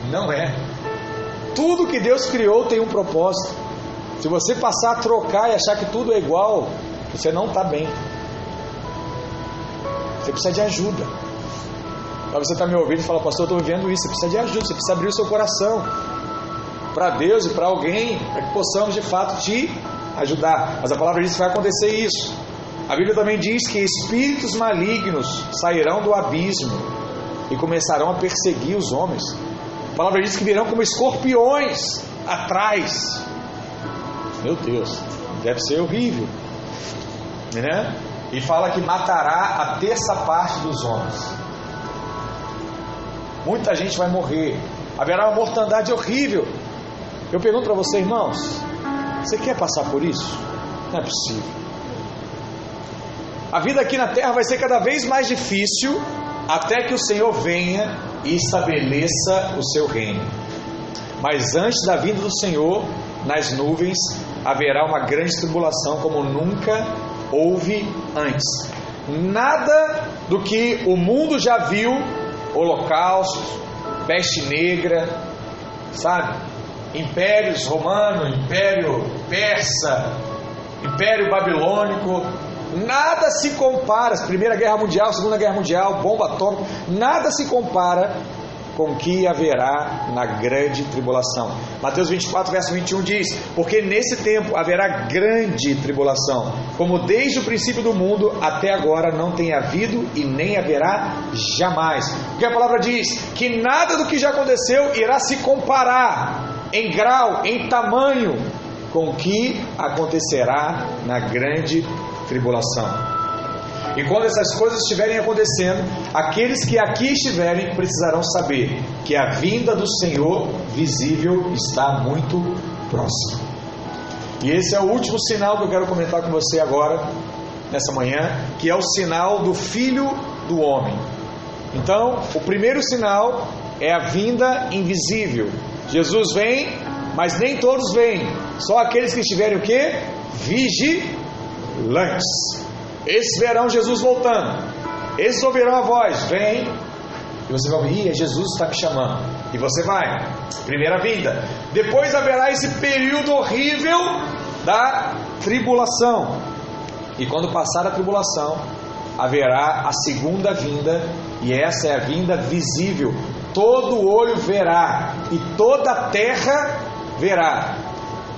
Não é. Tudo que Deus criou tem um propósito. Se você passar a trocar e achar que tudo é igual, você não está bem. Você precisa de ajuda. Para você estar tá me ouvindo e falar, pastor, eu estou vivendo isso. Você precisa de ajuda, você precisa abrir o seu coração para Deus e para alguém, para que possamos de fato te ajudar. Mas a palavra diz que vai acontecer isso. A Bíblia também diz que espíritos malignos sairão do abismo e começarão a perseguir os homens. A palavra diz que virão como escorpiões atrás. Meu Deus, deve ser horrível. Né? E fala que matará a terça parte dos homens. Muita gente vai morrer. Haverá uma mortandade horrível. Eu pergunto para você, irmãos, você quer passar por isso? Não é possível. A vida aqui na terra vai ser cada vez mais difícil até que o Senhor venha e estabeleça o seu reino. Mas antes da vinda do Senhor, nas nuvens, haverá uma grande tribulação como nunca houve antes. Nada do que o mundo já viu, holocausto, peste negra, sabe? Impérios romano, império persa, império babilônico, nada se compara, Primeira Guerra Mundial, Segunda Guerra Mundial, bomba atômica, nada se compara com que haverá na grande tribulação. Mateus 24, verso 21 diz: Porque nesse tempo haverá grande tribulação, como desde o princípio do mundo até agora não tem havido e nem haverá jamais. Porque a palavra diz que nada do que já aconteceu irá se comparar em grau, em tamanho, com o que acontecerá na grande tribulação. E quando essas coisas estiverem acontecendo, aqueles que aqui estiverem precisarão saber que a vinda do Senhor visível está muito próxima. E esse é o último sinal que eu quero comentar com você agora, nessa manhã, que é o sinal do Filho do Homem. Então, o primeiro sinal é a vinda invisível. Jesus vem, mas nem todos vêm, só aqueles que estiverem o quê? Vigilantes. Esses verão Jesus voltando. Esses ouvirão a voz: Vem. E você vai ouvir: é Jesus está me chamando. E você vai. Primeira vinda. Depois haverá esse período horrível da tribulação. E quando passar a tribulação, haverá a segunda vinda. E essa é a vinda visível. Todo olho verá. E toda a terra verá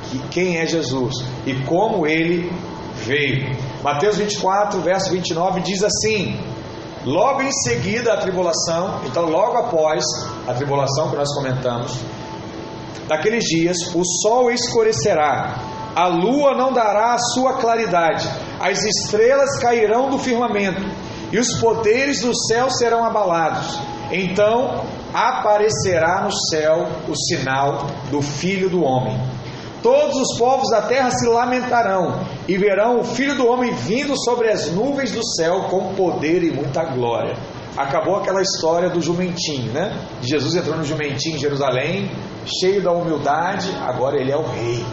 que quem é Jesus e como ele veio. Mateus 24, verso 29 diz assim: Logo em seguida a tribulação, então logo após a tribulação que nós comentamos, naqueles dias o sol escurecerá, a lua não dará a sua claridade, as estrelas cairão do firmamento e os poderes do céu serão abalados. Então aparecerá no céu o sinal do Filho do Homem Todos os povos da terra se lamentarão e verão o Filho do Homem vindo sobre as nuvens do céu com poder e muita glória. Acabou aquela história do jumentinho, né? Jesus entrou no jumentinho em Jerusalém, cheio da humildade, agora ele é o rei.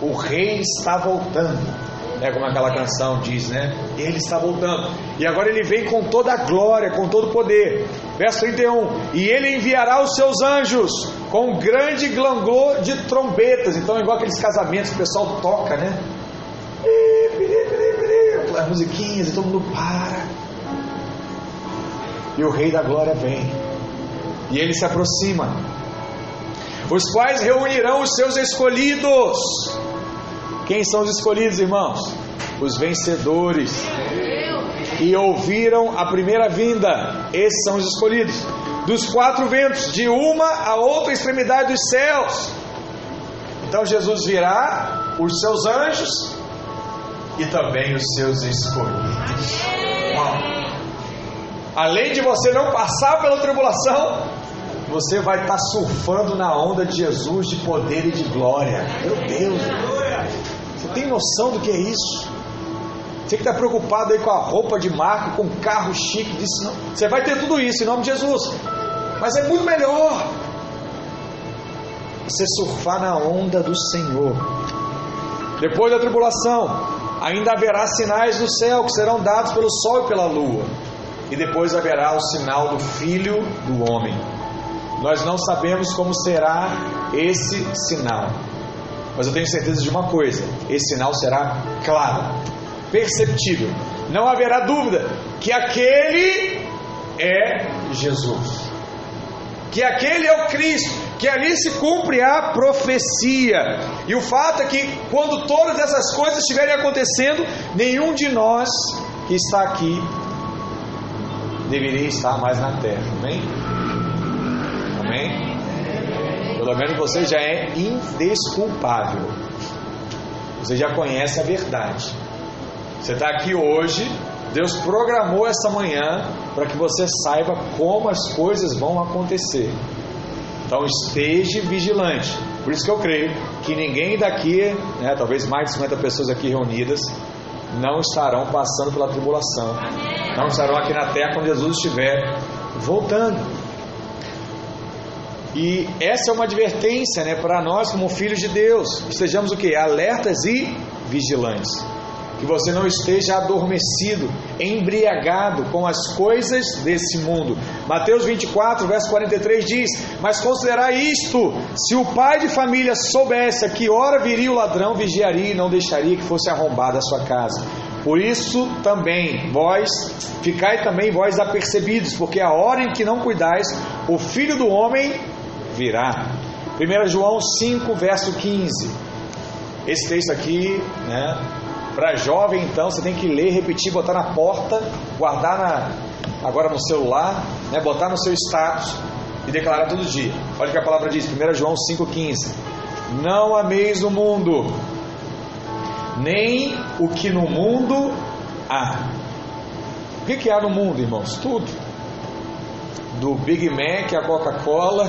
O rei está voltando é como aquela canção diz, né? Ele está voltando. E agora ele vem com toda a glória, com todo o poder. Verso 31. E ele enviará os seus anjos com grande glangor de trombetas. Então, igual aqueles casamentos que o pessoal toca, né? Aquelas musiquinhas e todo mundo para. E o Rei da Glória vem. E ele se aproxima. Os quais reunirão os seus escolhidos quem são os escolhidos, irmãos? Os vencedores. E ouviram a primeira vinda. Esses são os escolhidos. Dos quatro ventos, de uma a outra extremidade dos céus. Então Jesus virá, os seus anjos e também os seus escolhidos. Bom, além de você não passar pela tribulação, você vai estar surfando na onda de Jesus de poder e de glória. Meu Deus! Você tem noção do que é isso? Você que está preocupado aí com a roupa de marca, com o carro chique, disse, não. você vai ter tudo isso em nome de Jesus. Mas é muito melhor você surfar na onda do Senhor. Depois da tribulação, ainda haverá sinais no céu que serão dados pelo sol e pela lua. E depois haverá o sinal do Filho do Homem. Nós não sabemos como será esse sinal. Mas eu tenho certeza de uma coisa: esse sinal será claro, perceptível. Não haverá dúvida que aquele é Jesus. Que aquele é o Cristo, que ali se cumpre a profecia. E o fato é que quando todas essas coisas estiverem acontecendo, nenhum de nós que está aqui deveria estar mais na terra. Amém? Amém? Pelo menos você já é indesculpável. Você já conhece a verdade. Você está aqui hoje, Deus programou essa manhã para que você saiba como as coisas vão acontecer. Então esteja vigilante. Por isso que eu creio que ninguém daqui, né, talvez mais de 50 pessoas aqui reunidas, não estarão passando pela tribulação. Não estarão aqui na terra quando Jesus estiver voltando. E essa é uma advertência, né, para nós como filhos de Deus. Estejamos o que? Alertas e vigilantes. Que você não esteja adormecido, embriagado com as coisas desse mundo. Mateus 24, verso 43 diz: Mas considerai isto: se o pai de família soubesse a que hora viria o ladrão, vigiaria e não deixaria que fosse arrombada a sua casa. Por isso também vós ficai também vós apercebidos, porque a hora em que não cuidais, o filho do homem virá. 1 João 5, verso 15. Esse texto aqui, né, para jovem, então, você tem que ler, repetir, botar na porta, guardar na, agora no celular, né, botar no seu status e declarar todo dia. Olha o que a palavra diz, 1 João 5,15. Não ameis o mundo, nem o que no mundo há. O que, que há no mundo, irmãos? Tudo. Do Big Mac a Coca-Cola.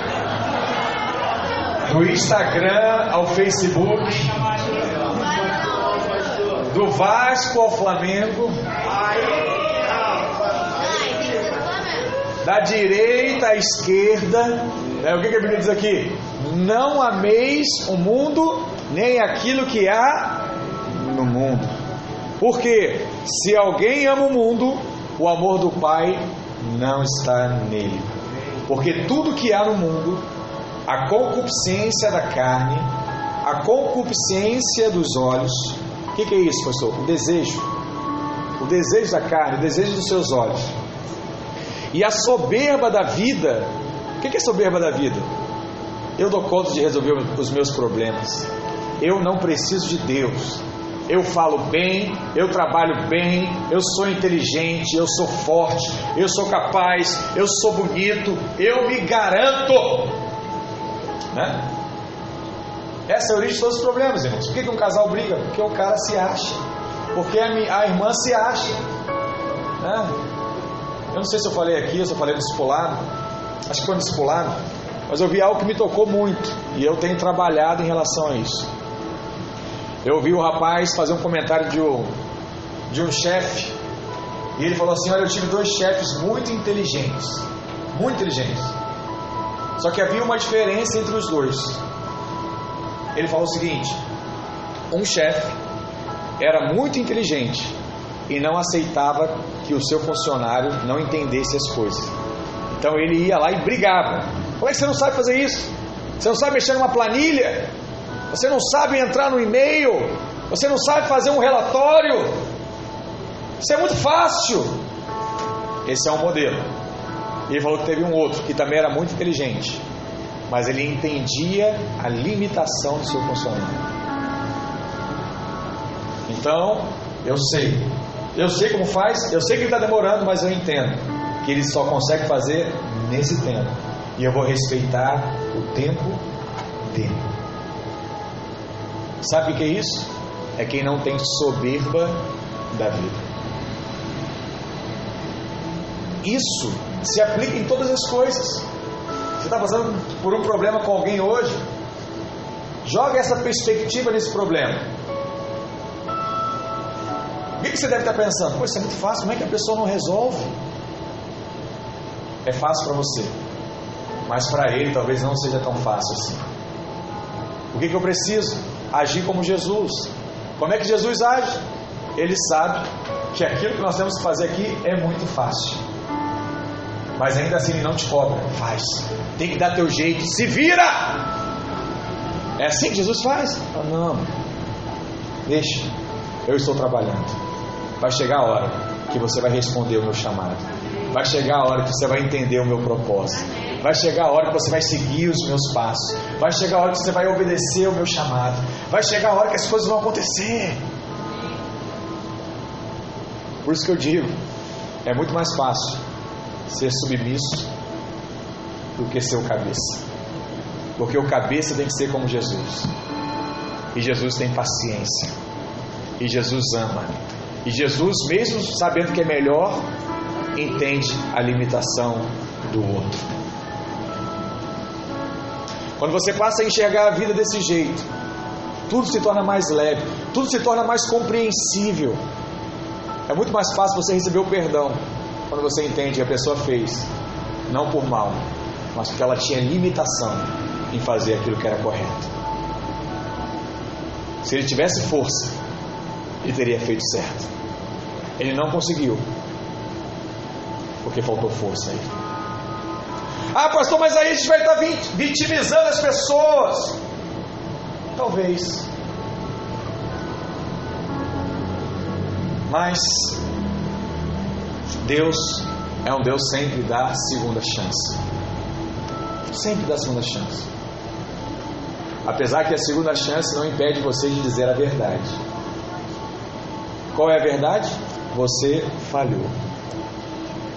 do Instagram ao Facebook, do Vasco ao Flamengo, da direita à esquerda. Né? O que, que a Bíblia diz aqui? Não ameis o mundo, nem aquilo que há no mundo. Porque se alguém ama o mundo, o amor do Pai não está nele. Porque tudo que há no mundo, a concupiscência da carne, a concupiscência dos olhos. O que, que é isso, pastor? O desejo. O desejo da carne, o desejo dos seus olhos. E a soberba da vida. O que, que é soberba da vida? Eu dou conta de resolver os meus problemas. Eu não preciso de Deus. Eu falo bem, eu trabalho bem, eu sou inteligente, eu sou forte, eu sou capaz, eu sou bonito, eu me garanto. Né? Essa é a origem de todos os problemas, irmãos. Por que, que um casal briga? Porque o cara se acha. Porque a, minha, a irmã se acha. Né? Eu não sei se eu falei aqui, se eu falei no discipulado. Acho que foi no discipulado. Mas eu vi algo que me tocou muito. E eu tenho trabalhado em relação a isso. Eu ouvi o rapaz fazer um comentário de um, de um chefe. E ele falou assim: Olha, eu tive dois chefes muito inteligentes. Muito inteligentes. Só que havia uma diferença entre os dois. Ele falou o seguinte: um chefe era muito inteligente e não aceitava que o seu funcionário não entendesse as coisas. Então ele ia lá e brigava. Como é que você não sabe fazer isso? Você não sabe mexer numa planilha? Você não sabe entrar no e-mail, você não sabe fazer um relatório. Isso é muito fácil. Esse é um modelo. Ele falou que teve um outro que também era muito inteligente, mas ele entendia a limitação do seu funcionário. Então, eu sei. Eu sei como faz, eu sei que ele está demorando, mas eu entendo que ele só consegue fazer nesse tempo. E eu vou respeitar o tempo dele. Sabe o que é isso? É quem não tem soberba da vida. Isso se aplica em todas as coisas. Você está passando por um problema com alguém hoje? Joga essa perspectiva nesse problema. O que você deve estar pensando? Pô, isso é muito fácil, como é que a pessoa não resolve? É fácil para você, mas para ele talvez não seja tão fácil assim. O que, que eu preciso? Agir como Jesus. Como é que Jesus age? Ele sabe que aquilo que nós temos que fazer aqui é muito fácil. Mas ainda assim ele não te cobra. Faz. Tem que dar teu jeito. Se vira! É assim que Jesus faz? Não. Deixa. Eu estou trabalhando. Vai chegar a hora que você vai responder o meu chamado. Vai chegar a hora que você vai entender o meu propósito. Vai chegar a hora que você vai seguir os meus passos. Vai chegar a hora que você vai obedecer o meu chamado. Vai chegar a hora que as coisas vão acontecer. Por isso que eu digo, é muito mais fácil ser submisso do que ser o cabeça. Porque o cabeça tem que ser como Jesus. E Jesus tem paciência. E Jesus ama. E Jesus, mesmo sabendo que é melhor, entende a limitação do outro. Quando você passa a enxergar a vida desse jeito, tudo se torna mais leve, tudo se torna mais compreensível. É muito mais fácil você receber o perdão quando você entende que a pessoa fez, não por mal, mas porque ela tinha limitação em fazer aquilo que era correto. Se ele tivesse força, ele teria feito certo. Ele não conseguiu, porque faltou força a ele. Ah, pastor, mas aí a gente vai estar vitimizando as pessoas. Talvez. Mas Deus é um Deus sempre dá segunda chance. Sempre dá segunda chance. Apesar que a segunda chance não impede você de dizer a verdade. Qual é a verdade? Você falhou.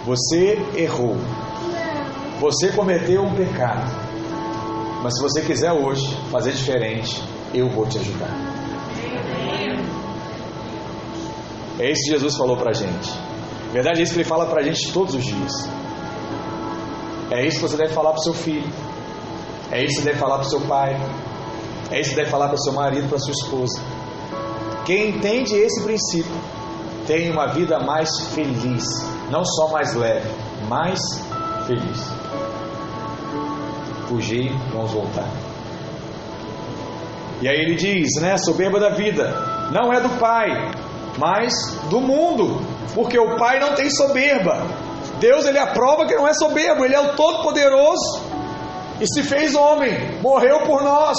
Você errou. Você cometeu um pecado. Mas se você quiser hoje fazer diferente, eu vou te ajudar. É isso que Jesus falou para a gente. Na verdade, é isso que ele fala para a gente todos os dias. É isso que você deve falar para o seu filho. É isso que você deve falar para o seu pai. É isso que você deve falar para o seu marido, para sua esposa. Quem entende esse princípio tem uma vida mais feliz. Não só mais leve, mais feliz. Fugir, vamos voltar. E aí ele diz, né? Soberba da vida. Não é do Pai, mas do mundo, porque o Pai não tem soberba. Deus ele aprova que não é soberbo, ele é o todo-poderoso e se fez homem, morreu por nós.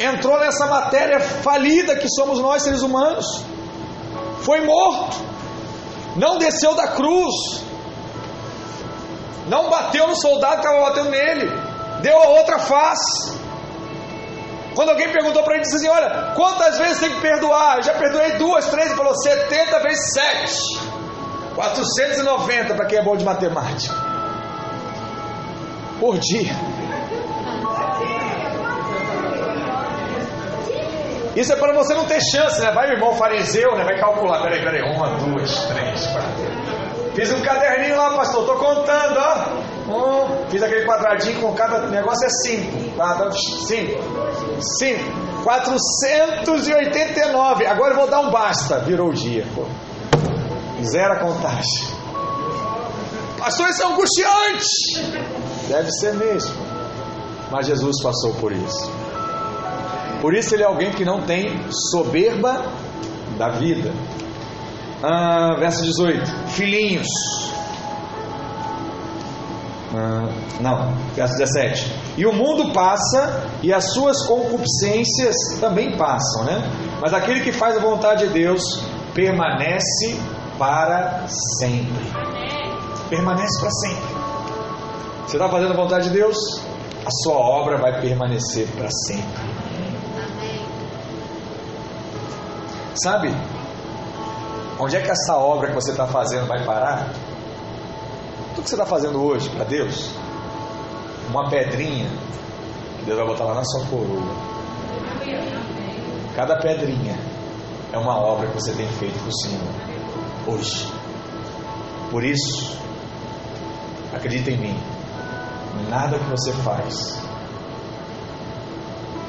Entrou nessa matéria falida que somos nós seres humanos. Foi morto. Não desceu da cruz. Não bateu no soldado que estava batendo nele. Deu a outra face. Quando alguém perguntou para ele, disse assim: Olha, quantas vezes tem que perdoar? Eu já perdoei duas, três. Ele falou: 70 vezes 7. 490 para quem é bom de matemática. Por dia. Isso é para você não ter chance, né? Vai, meu irmão fariseu, né? Vai calcular. Peraí, peraí. Uma, duas, três, quatro. Fiz um caderninho lá, pastor. Tô contando, ó. Fiz aquele quadradinho com cada negócio é cinco. Quatro, cinco. Cinco. 489. Agora eu vou dar um basta. Virou o dia. Zero a contagem. Pastor, isso é angustiante. Deve ser mesmo. Mas Jesus passou por isso. Por isso ele é alguém que não tem soberba da vida. Ah, verso 18: Filhinhos. Ah, não, verso 17. E o mundo passa e as suas concupiscências também passam, né? Mas aquele que faz a vontade de Deus permanece para sempre. Permanece para sempre. Você está fazendo a vontade de Deus? A sua obra vai permanecer para sempre. Sabe? Onde é que essa obra que você está fazendo vai parar? Tudo que você está fazendo hoje para Deus, uma pedrinha que Deus vai botar lá na sua coroa. Cada pedrinha é uma obra que você tem feito para o Senhor hoje. Por isso, acredita em mim, nada que você faz,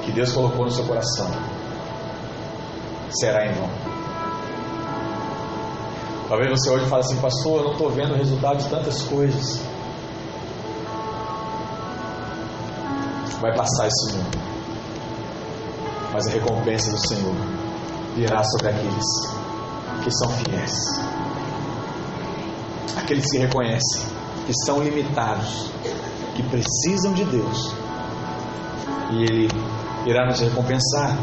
que Deus colocou no seu coração, será em vão. Talvez você hoje fale assim, pastor, eu não estou vendo o resultado de tantas coisas. Vai passar esse mundo. Mas a recompensa do Senhor virá sobre aqueles que são fiéis. Aqueles que reconhecem que são limitados, que precisam de Deus. E Ele irá nos recompensar.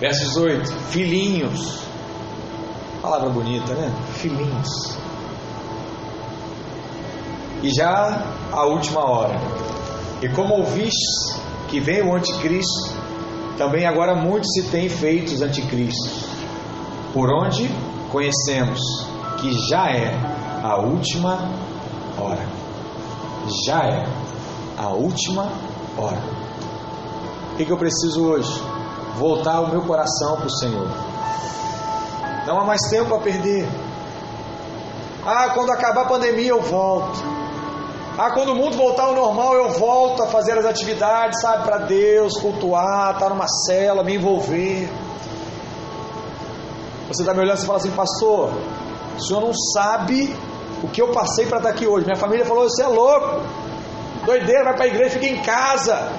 Verso 18: Filhinhos. Palavra bonita, né? Filhinhos. E já a última hora. E como ouvistes que vem o anticristo, também agora muitos se têm feito os anticristos por onde conhecemos que já é a última hora. Já é a última hora. O que, que eu preciso hoje? Voltar o meu coração para o Senhor. Não há mais tempo a perder. Ah, quando acabar a pandemia eu volto. Ah, quando o mundo voltar ao normal eu volto a fazer as atividades, sabe, para Deus, cultuar, estar numa cela, me envolver. Você está me olhando e fala assim, pastor, o senhor não sabe o que eu passei para estar aqui hoje. Minha família falou: você é louco, doideira, vai para a igreja, fica em casa,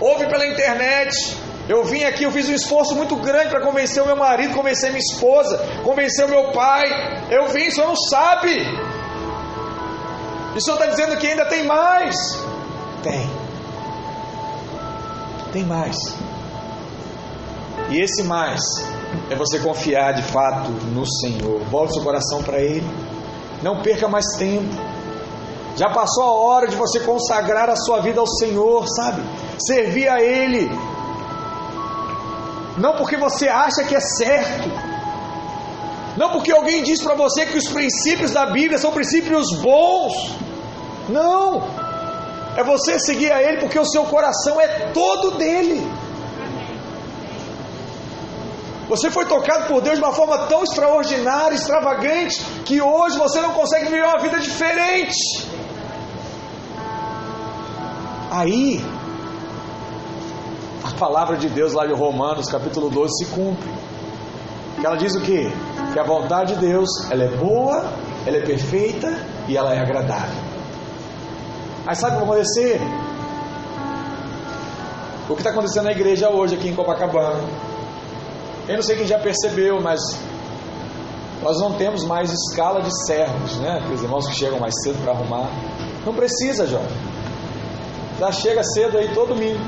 ouve pela internet. Eu vim aqui, eu fiz um esforço muito grande para convencer o meu marido, convencer minha esposa, convencer o meu pai. Eu vim, o senhor não sabe. E o senhor está dizendo que ainda tem mais. Tem. Tem mais. E esse mais é você confiar de fato no Senhor. Volte seu coração para Ele. Não perca mais tempo. Já passou a hora de você consagrar a sua vida ao Senhor, sabe? Servir a Ele não porque você acha que é certo, não porque alguém diz para você que os princípios da Bíblia são princípios bons, não, é você seguir a Ele porque o seu coração é todo dele. Você foi tocado por Deus de uma forma tão extraordinária, extravagante, que hoje você não consegue viver uma vida diferente. Aí, palavra de Deus lá de Romanos, capítulo 12, se cumpre. Que ela diz o que? Que a vontade de Deus, ela é boa, ela é perfeita e ela é agradável. Aí sabe o que vai acontecer? O que está acontecendo na igreja hoje aqui em Copacabana? Eu não sei quem já percebeu, mas nós não temos mais escala de servos, né? Aqueles irmãos que chegam mais cedo para arrumar. Não precisa, jovem. Já chega cedo aí todo domingo.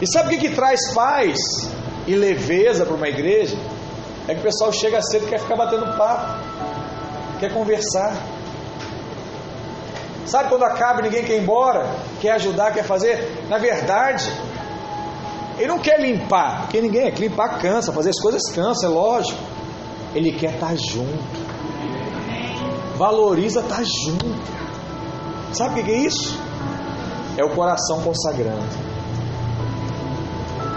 E sabe o que, que traz paz e leveza para uma igreja? É que o pessoal chega cedo e quer ficar batendo papo, quer conversar. Sabe quando acaba e ninguém quer ir embora? Quer ajudar, quer fazer? Na verdade, ele não quer limpar, porque ninguém quer limpar cansa, fazer as coisas cansa, é lógico. Ele quer estar tá junto. Valoriza estar tá junto. Sabe o que é isso? É o coração consagrando.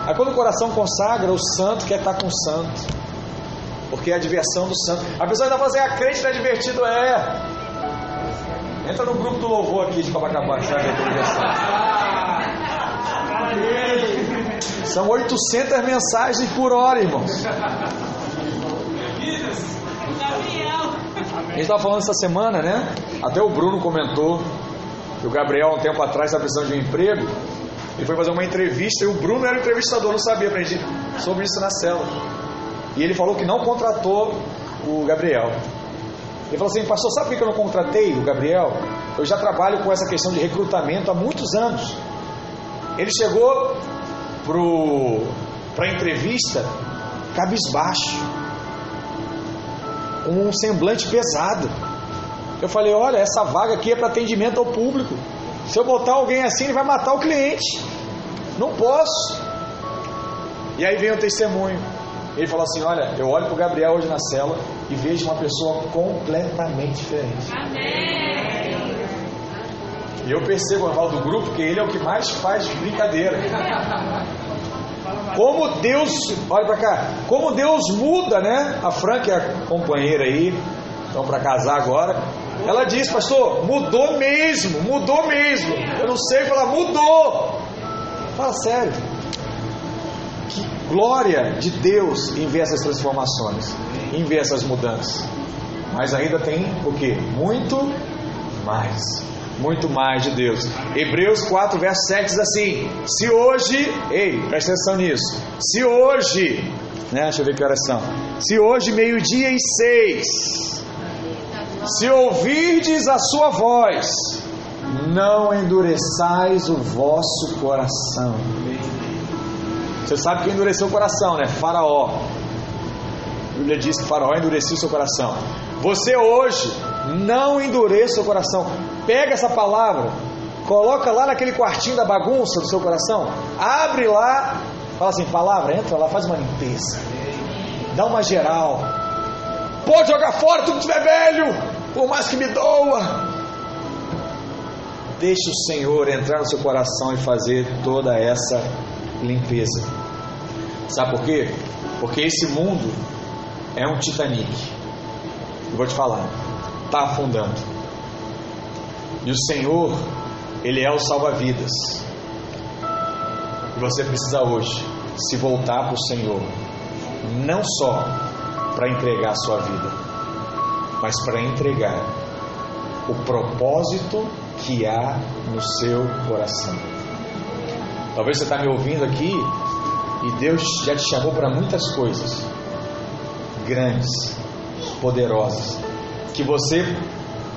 Aí quando o coração consagra, o santo quer estar com o santo. Porque é a diversão do santo. A pessoa ainda fazer a crente não é divertido, é. Entra no grupo do louvor aqui de Copacabana, você vai ver a diversão. São 800 mensagens por hora, irmãos. A gente estava falando essa semana, né? Até o Bruno comentou que o Gabriel, um tempo atrás, estava precisando de um emprego. Ele foi fazer uma entrevista e o Bruno era o entrevistador, não sabia, aprendi sobre isso na cela. E ele falou que não contratou o Gabriel. Ele falou assim, pastor, sabe por que eu não contratei o Gabriel? Eu já trabalho com essa questão de recrutamento há muitos anos. Ele chegou para a entrevista cabisbaixo, com um semblante pesado. Eu falei, olha, essa vaga aqui é para atendimento ao público. Se eu botar alguém assim, ele vai matar o cliente. Não posso. E aí vem o testemunho. Ele falou assim: Olha, eu olho para o Gabriel hoje na cela e vejo uma pessoa completamente diferente. Amém. E eu percebo, eu falo do grupo, que ele é o que mais faz brincadeira. Como Deus, olha para cá, como Deus muda, né? A Fran, que é a companheira aí, estão para casar agora. Ela diz, pastor, mudou mesmo, mudou mesmo. Eu não sei falar, mudou. Fala sério. Que glória de Deus em ver essas transformações, em ver essas mudanças. Mas ainda tem o que? Muito mais. Muito mais de Deus. Hebreus 4, verso 7 diz assim: Se hoje, ei, presta atenção nisso. Se hoje, né, deixa eu ver que horas são. Se hoje, meio-dia e seis, se ouvirdes a sua voz, não endureçais o vosso coração. Você sabe que endureceu o coração, né? Faraó. A Bíblia diz que Faraó endureceu o seu coração. Você hoje não endureça o coração. Pega essa palavra, coloca lá naquele quartinho da bagunça do seu coração, abre lá, fala assim: palavra, entra lá, faz uma limpeza, dá uma geral. Pode jogar fora tudo que tiver velho por mais que me doa. Deixe o Senhor entrar no seu coração e fazer toda essa limpeza. Sabe por quê? Porque esse mundo é um Titanic. Eu vou te falar, está afundando. E o Senhor, Ele é o salva-vidas. E você precisa hoje se voltar para o Senhor, não só para entregar a sua vida, mas para entregar o propósito que há no seu coração. Talvez você está me ouvindo aqui e Deus já te chamou para muitas coisas grandes, poderosas, que você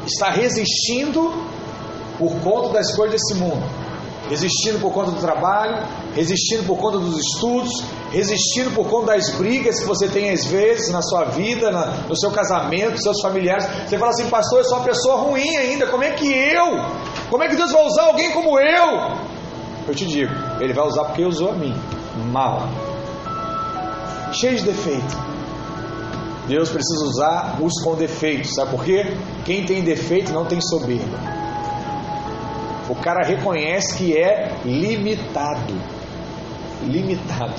está resistindo por conta das coisas desse mundo, resistindo por conta do trabalho, resistindo por conta dos estudos, resistindo por conta das brigas que você tem às vezes na sua vida, na, no seu casamento, seus familiares. Você fala assim, pastor, eu sou uma pessoa ruim ainda, como é que eu? Como é que Deus vai usar alguém como eu? Eu te digo, Ele vai usar porque usou a mim, mal, cheio de defeito. Deus precisa usar os com defeitos, sabe por quê? Quem tem defeito não tem soberba. O cara reconhece que é limitado. Limitado.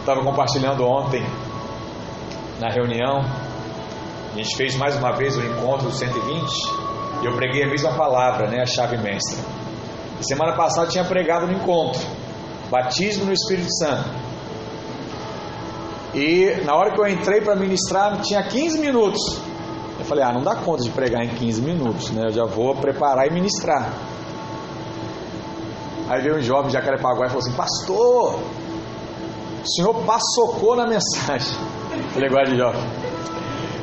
Estava compartilhando ontem na reunião. A gente fez mais uma vez o encontro do 120 e eu preguei a mesma palavra, né? A chave mestra. E semana passada eu tinha pregado no encontro. Batismo no Espírito Santo. E na hora que eu entrei para ministrar, tinha 15 minutos. Falei, ah, não dá conta de pregar em 15 minutos, né? Eu já vou preparar e ministrar. Aí veio um jovem de Jacarepaguá e falou assim, pastor, o senhor passocou na mensagem. Igual de jovem.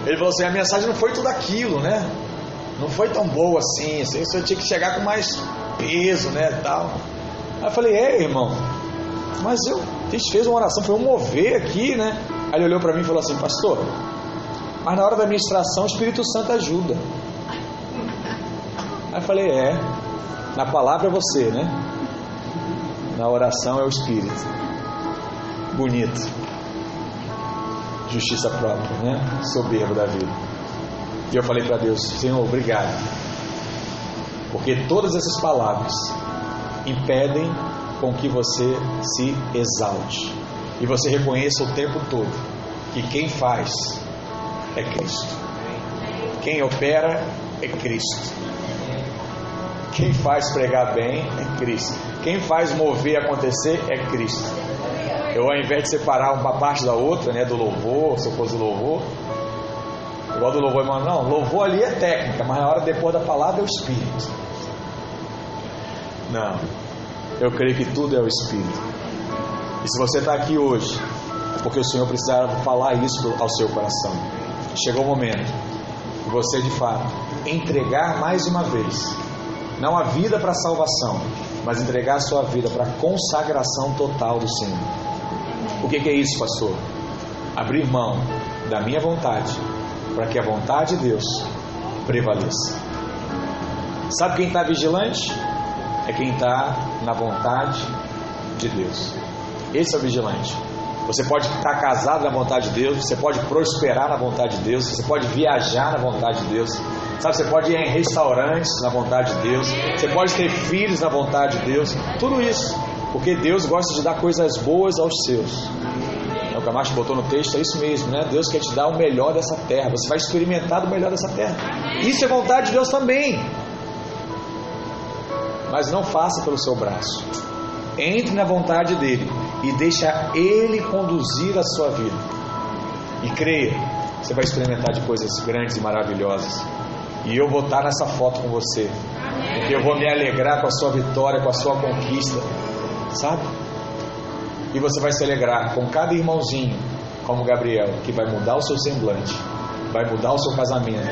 Ele falou assim, a mensagem não foi tudo aquilo, né? Não foi tão boa assim, assim o senhor tinha que chegar com mais peso, né, tal. Aí eu falei, é, irmão, mas eu, a fez uma oração, foi um mover aqui, né? Aí ele olhou para mim e falou assim, pastor, mas na hora da administração o Espírito Santo ajuda. Aí eu falei, é, na palavra é você, né? Na oração é o Espírito. Bonito. Justiça própria, né? Soberbo da vida. E eu falei para Deus, Senhor, obrigado. Porque todas essas palavras impedem com que você se exalte. E você reconheça o tempo todo que quem faz é Cristo. Quem opera é Cristo. Quem faz pregar bem é Cristo. Quem faz mover acontecer é Cristo. Eu, ao invés de separar uma parte da outra, né, do louvor, se eu fosse louvor, igual do louvor, irmão, não, louvor ali é técnica, mas na hora depois da palavra é o Espírito. Não, eu creio que tudo é o Espírito. E se você está aqui hoje, é porque o Senhor precisava falar isso ao seu coração. Chegou o momento de você, de fato, entregar mais uma vez, não a vida para a salvação, mas entregar a sua vida para a consagração total do Senhor. O que, que é isso, pastor? Abrir mão da minha vontade para que a vontade de Deus prevaleça. Sabe quem está vigilante? É quem está na vontade de Deus. Esse é o vigilante. Você pode estar casado na vontade de Deus, você pode prosperar na vontade de Deus, você pode viajar na vontade de Deus, sabe? Você pode ir em restaurantes na vontade de Deus, você pode ter filhos na vontade de Deus, tudo isso, porque Deus gosta de dar coisas boas aos seus. É o que a Camacho botou no texto, é isso mesmo, né? Deus quer te dar o melhor dessa terra, você vai experimentar o melhor dessa terra. Isso é vontade de Deus também. Mas não faça pelo seu braço. Entre na vontade dele e deixa Ele conduzir a sua vida. E creia, você vai experimentar de coisas grandes e maravilhosas. E eu vou estar nessa foto com você. Porque eu vou me alegrar com a sua vitória, com a sua conquista. Sabe? E você vai se alegrar com cada irmãozinho, como Gabriel, que vai mudar o seu semblante, vai mudar o seu casamento.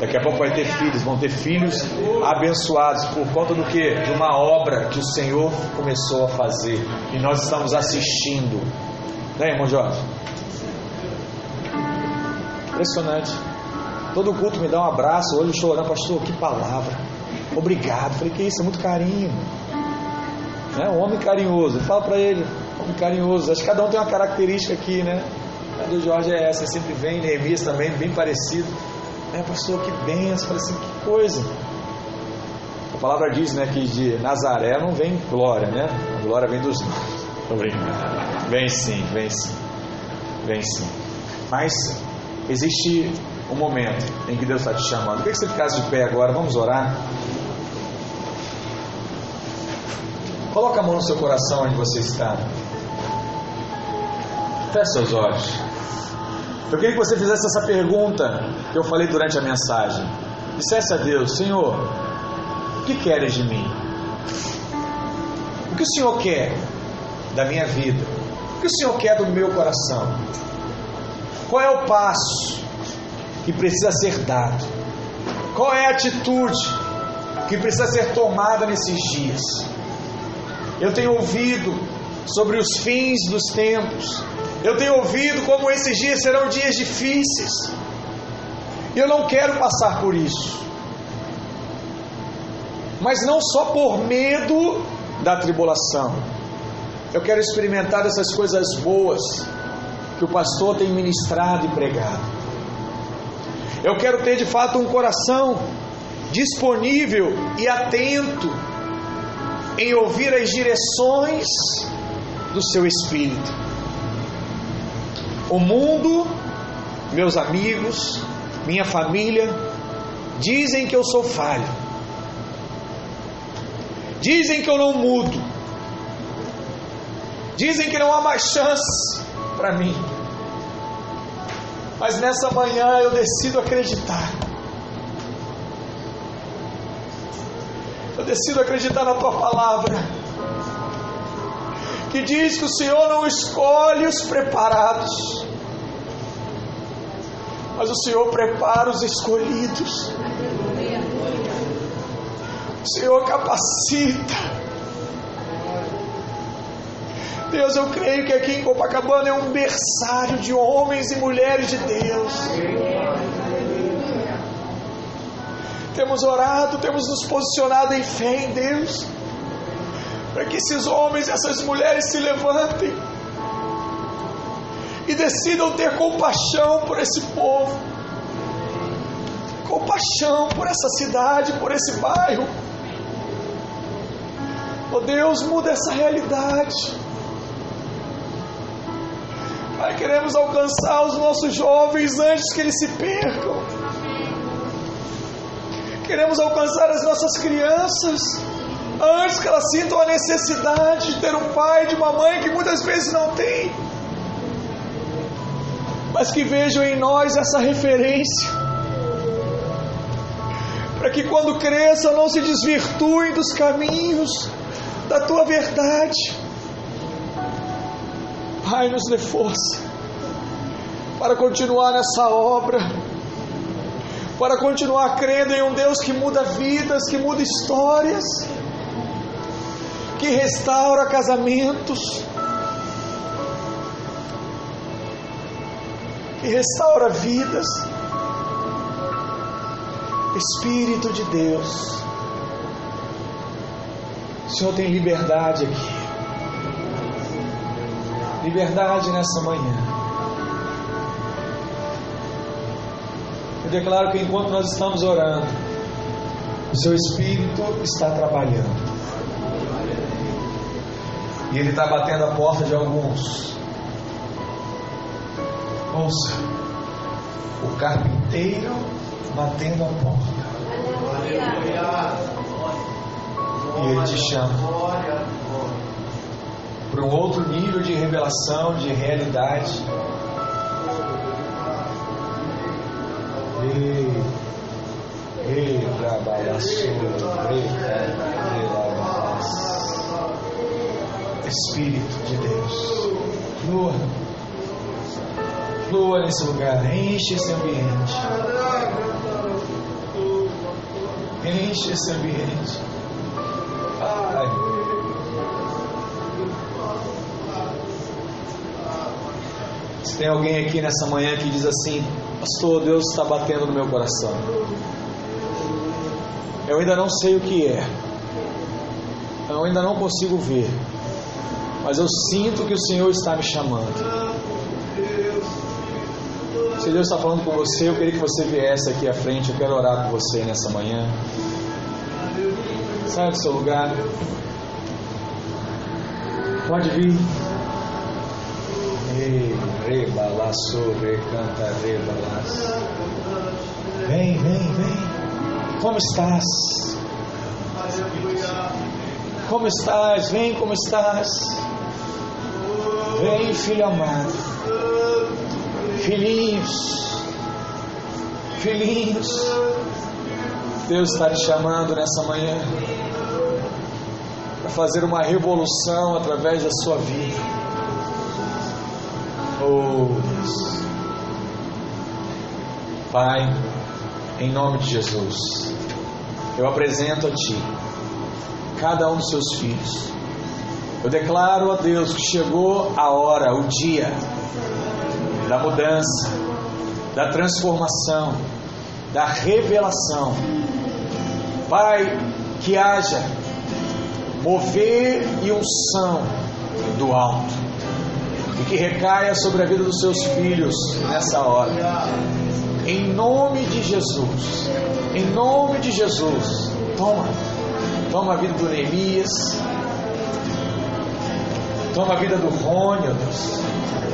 Daqui a pouco vai ter filhos, vão ter filhos abençoados por conta do que? De uma obra que o Senhor começou a fazer e nós estamos assistindo. Né, irmão Jorge? Impressionante. Todo culto me dá um abraço, olho chorando, pastor, que palavra. Obrigado. Falei, que isso, é muito carinho. Né? Um homem carinhoso. Fala para ele, homem carinhoso. Acho que cada um tem uma característica aqui, né? A do Jorge é essa, sempre vem, Neemias também, bem parecido. É, pastor, que benção. Falei assim, que coisa. A palavra diz, né, que de Nazaré não vem glória, né? A glória vem dos Vem sim, vem sim. Vem sim. Mas existe um momento em que Deus está te chamando. Por que você ficasse de pé agora? Vamos orar. Coloca a mão no seu coração onde você está. Feche seus olhos. Eu queria que você fizesse essa pergunta que eu falei durante a mensagem. Dissesse a Deus: Senhor, o que queres de mim? O que o Senhor quer da minha vida? O que o Senhor quer do meu coração? Qual é o passo que precisa ser dado? Qual é a atitude que precisa ser tomada nesses dias? Eu tenho ouvido sobre os fins dos tempos. Eu tenho ouvido como esses dias serão dias difíceis. Eu não quero passar por isso. Mas não só por medo da tribulação. Eu quero experimentar essas coisas boas que o pastor tem ministrado e pregado. Eu quero ter de fato um coração disponível e atento em ouvir as direções do seu espírito. O mundo, meus amigos, minha família, dizem que eu sou falho. Dizem que eu não mudo. Dizem que não há mais chance para mim. Mas nessa manhã eu decido acreditar. Eu decido acreditar na tua palavra. Que diz que o Senhor não escolhe os preparados, mas o Senhor prepara os escolhidos. O Senhor capacita. Deus, eu creio que aqui em Copacabana é um berçário de homens e mulheres de Deus. Temos orado, temos nos posicionado em fé em Deus, para que esses homens e essas mulheres se levantem e decidam ter compaixão por esse povo, compaixão por essa cidade, por esse bairro. Oh Deus, muda essa realidade. Pai, queremos alcançar os nossos jovens antes que eles se percam. Queremos alcançar as nossas crianças antes que elas sintam a necessidade de ter um pai, de uma mãe que muitas vezes não tem, mas que vejam em nós essa referência, para que quando cresçam não se desvirtuem dos caminhos da tua verdade. Pai, nos dê força para continuar nessa obra, para continuar crendo em um Deus que muda vidas, que muda histórias, que restaura casamentos, que restaura vidas. Espírito de Deus, o Senhor tem liberdade aqui liberdade nessa manhã. Eu declaro que enquanto nós estamos orando, o seu Espírito está trabalhando. Ele está batendo a porta de alguns. Ouça, o carpinteiro batendo a porta. E Ele te chama para um outro nível de revelação, de realidade. Ei, ei, trabalhaço, Espírito de Deus, flua, flua nesse lugar, enche esse ambiente, enche esse ambiente. Pai. tem alguém aqui nessa manhã que diz assim: Pastor, Deus está batendo no meu coração. Eu ainda não sei o que é. Eu ainda não consigo ver. Mas eu sinto que o Senhor está me chamando. Se Deus está falando com você, eu queria que você viesse aqui à frente. Eu quero orar com você nessa manhã. Sai do seu lugar. Pode vir. Vem, vem, vem. Como estás? Como estás? Vem, como estás? Vem, filho amado. Filhinhos, filhinhos, Deus está te chamando nessa manhã para fazer uma revolução através da sua vida. Oh, Deus. Pai, em nome de Jesus, eu apresento a Ti cada um dos seus filhos. Eu declaro a Deus que chegou a hora, o dia da mudança, da transformação, da revelação. Pai, que haja mover e unção do alto e que recaia sobre a vida dos seus filhos nessa hora. Em nome de Jesus, em nome de Jesus, toma, toma a vida do Neemias, toma a vida do Rônio, Deus,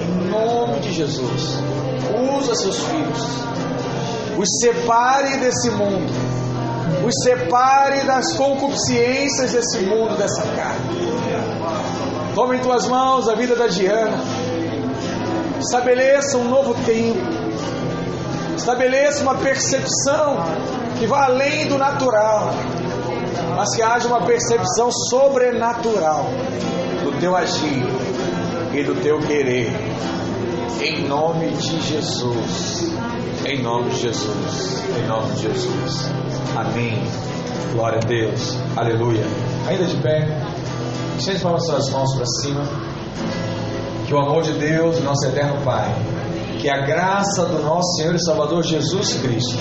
em nome de Jesus, usa seus filhos, os separe desse mundo, os separe das concupiscências desse mundo, dessa carne. Toma em tuas mãos a vida da Diana, estabeleça um novo tempo, estabeleça uma percepção que vá além do natural, mas que haja uma percepção sobrenatural teu agir e do teu querer, em nome de Jesus. Em nome de Jesus. Em nome de Jesus. Amém. Glória a Deus. Aleluia. Ainda de pé. Estende para suas mãos para cima. Que o amor de Deus, nosso eterno Pai, que a graça do nosso Senhor e Salvador Jesus Cristo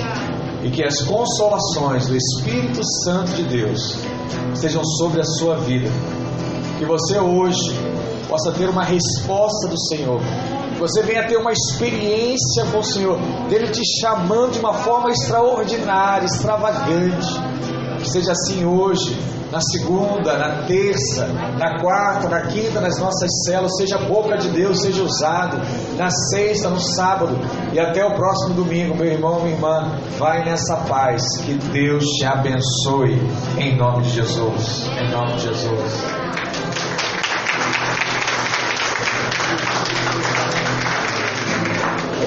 e que as consolações do Espírito Santo de Deus estejam sobre a sua vida. Que você hoje possa ter uma resposta do Senhor. Que você venha ter uma experiência com o Senhor, dele te chamando de uma forma extraordinária, extravagante. Que seja assim hoje, na segunda, na terça, na quarta, na quinta, nas nossas células, seja a boca de Deus, seja usado, na sexta, no sábado. E até o próximo domingo, meu irmão, minha irmã, vai nessa paz, que Deus te abençoe, em nome de Jesus, em nome de Jesus.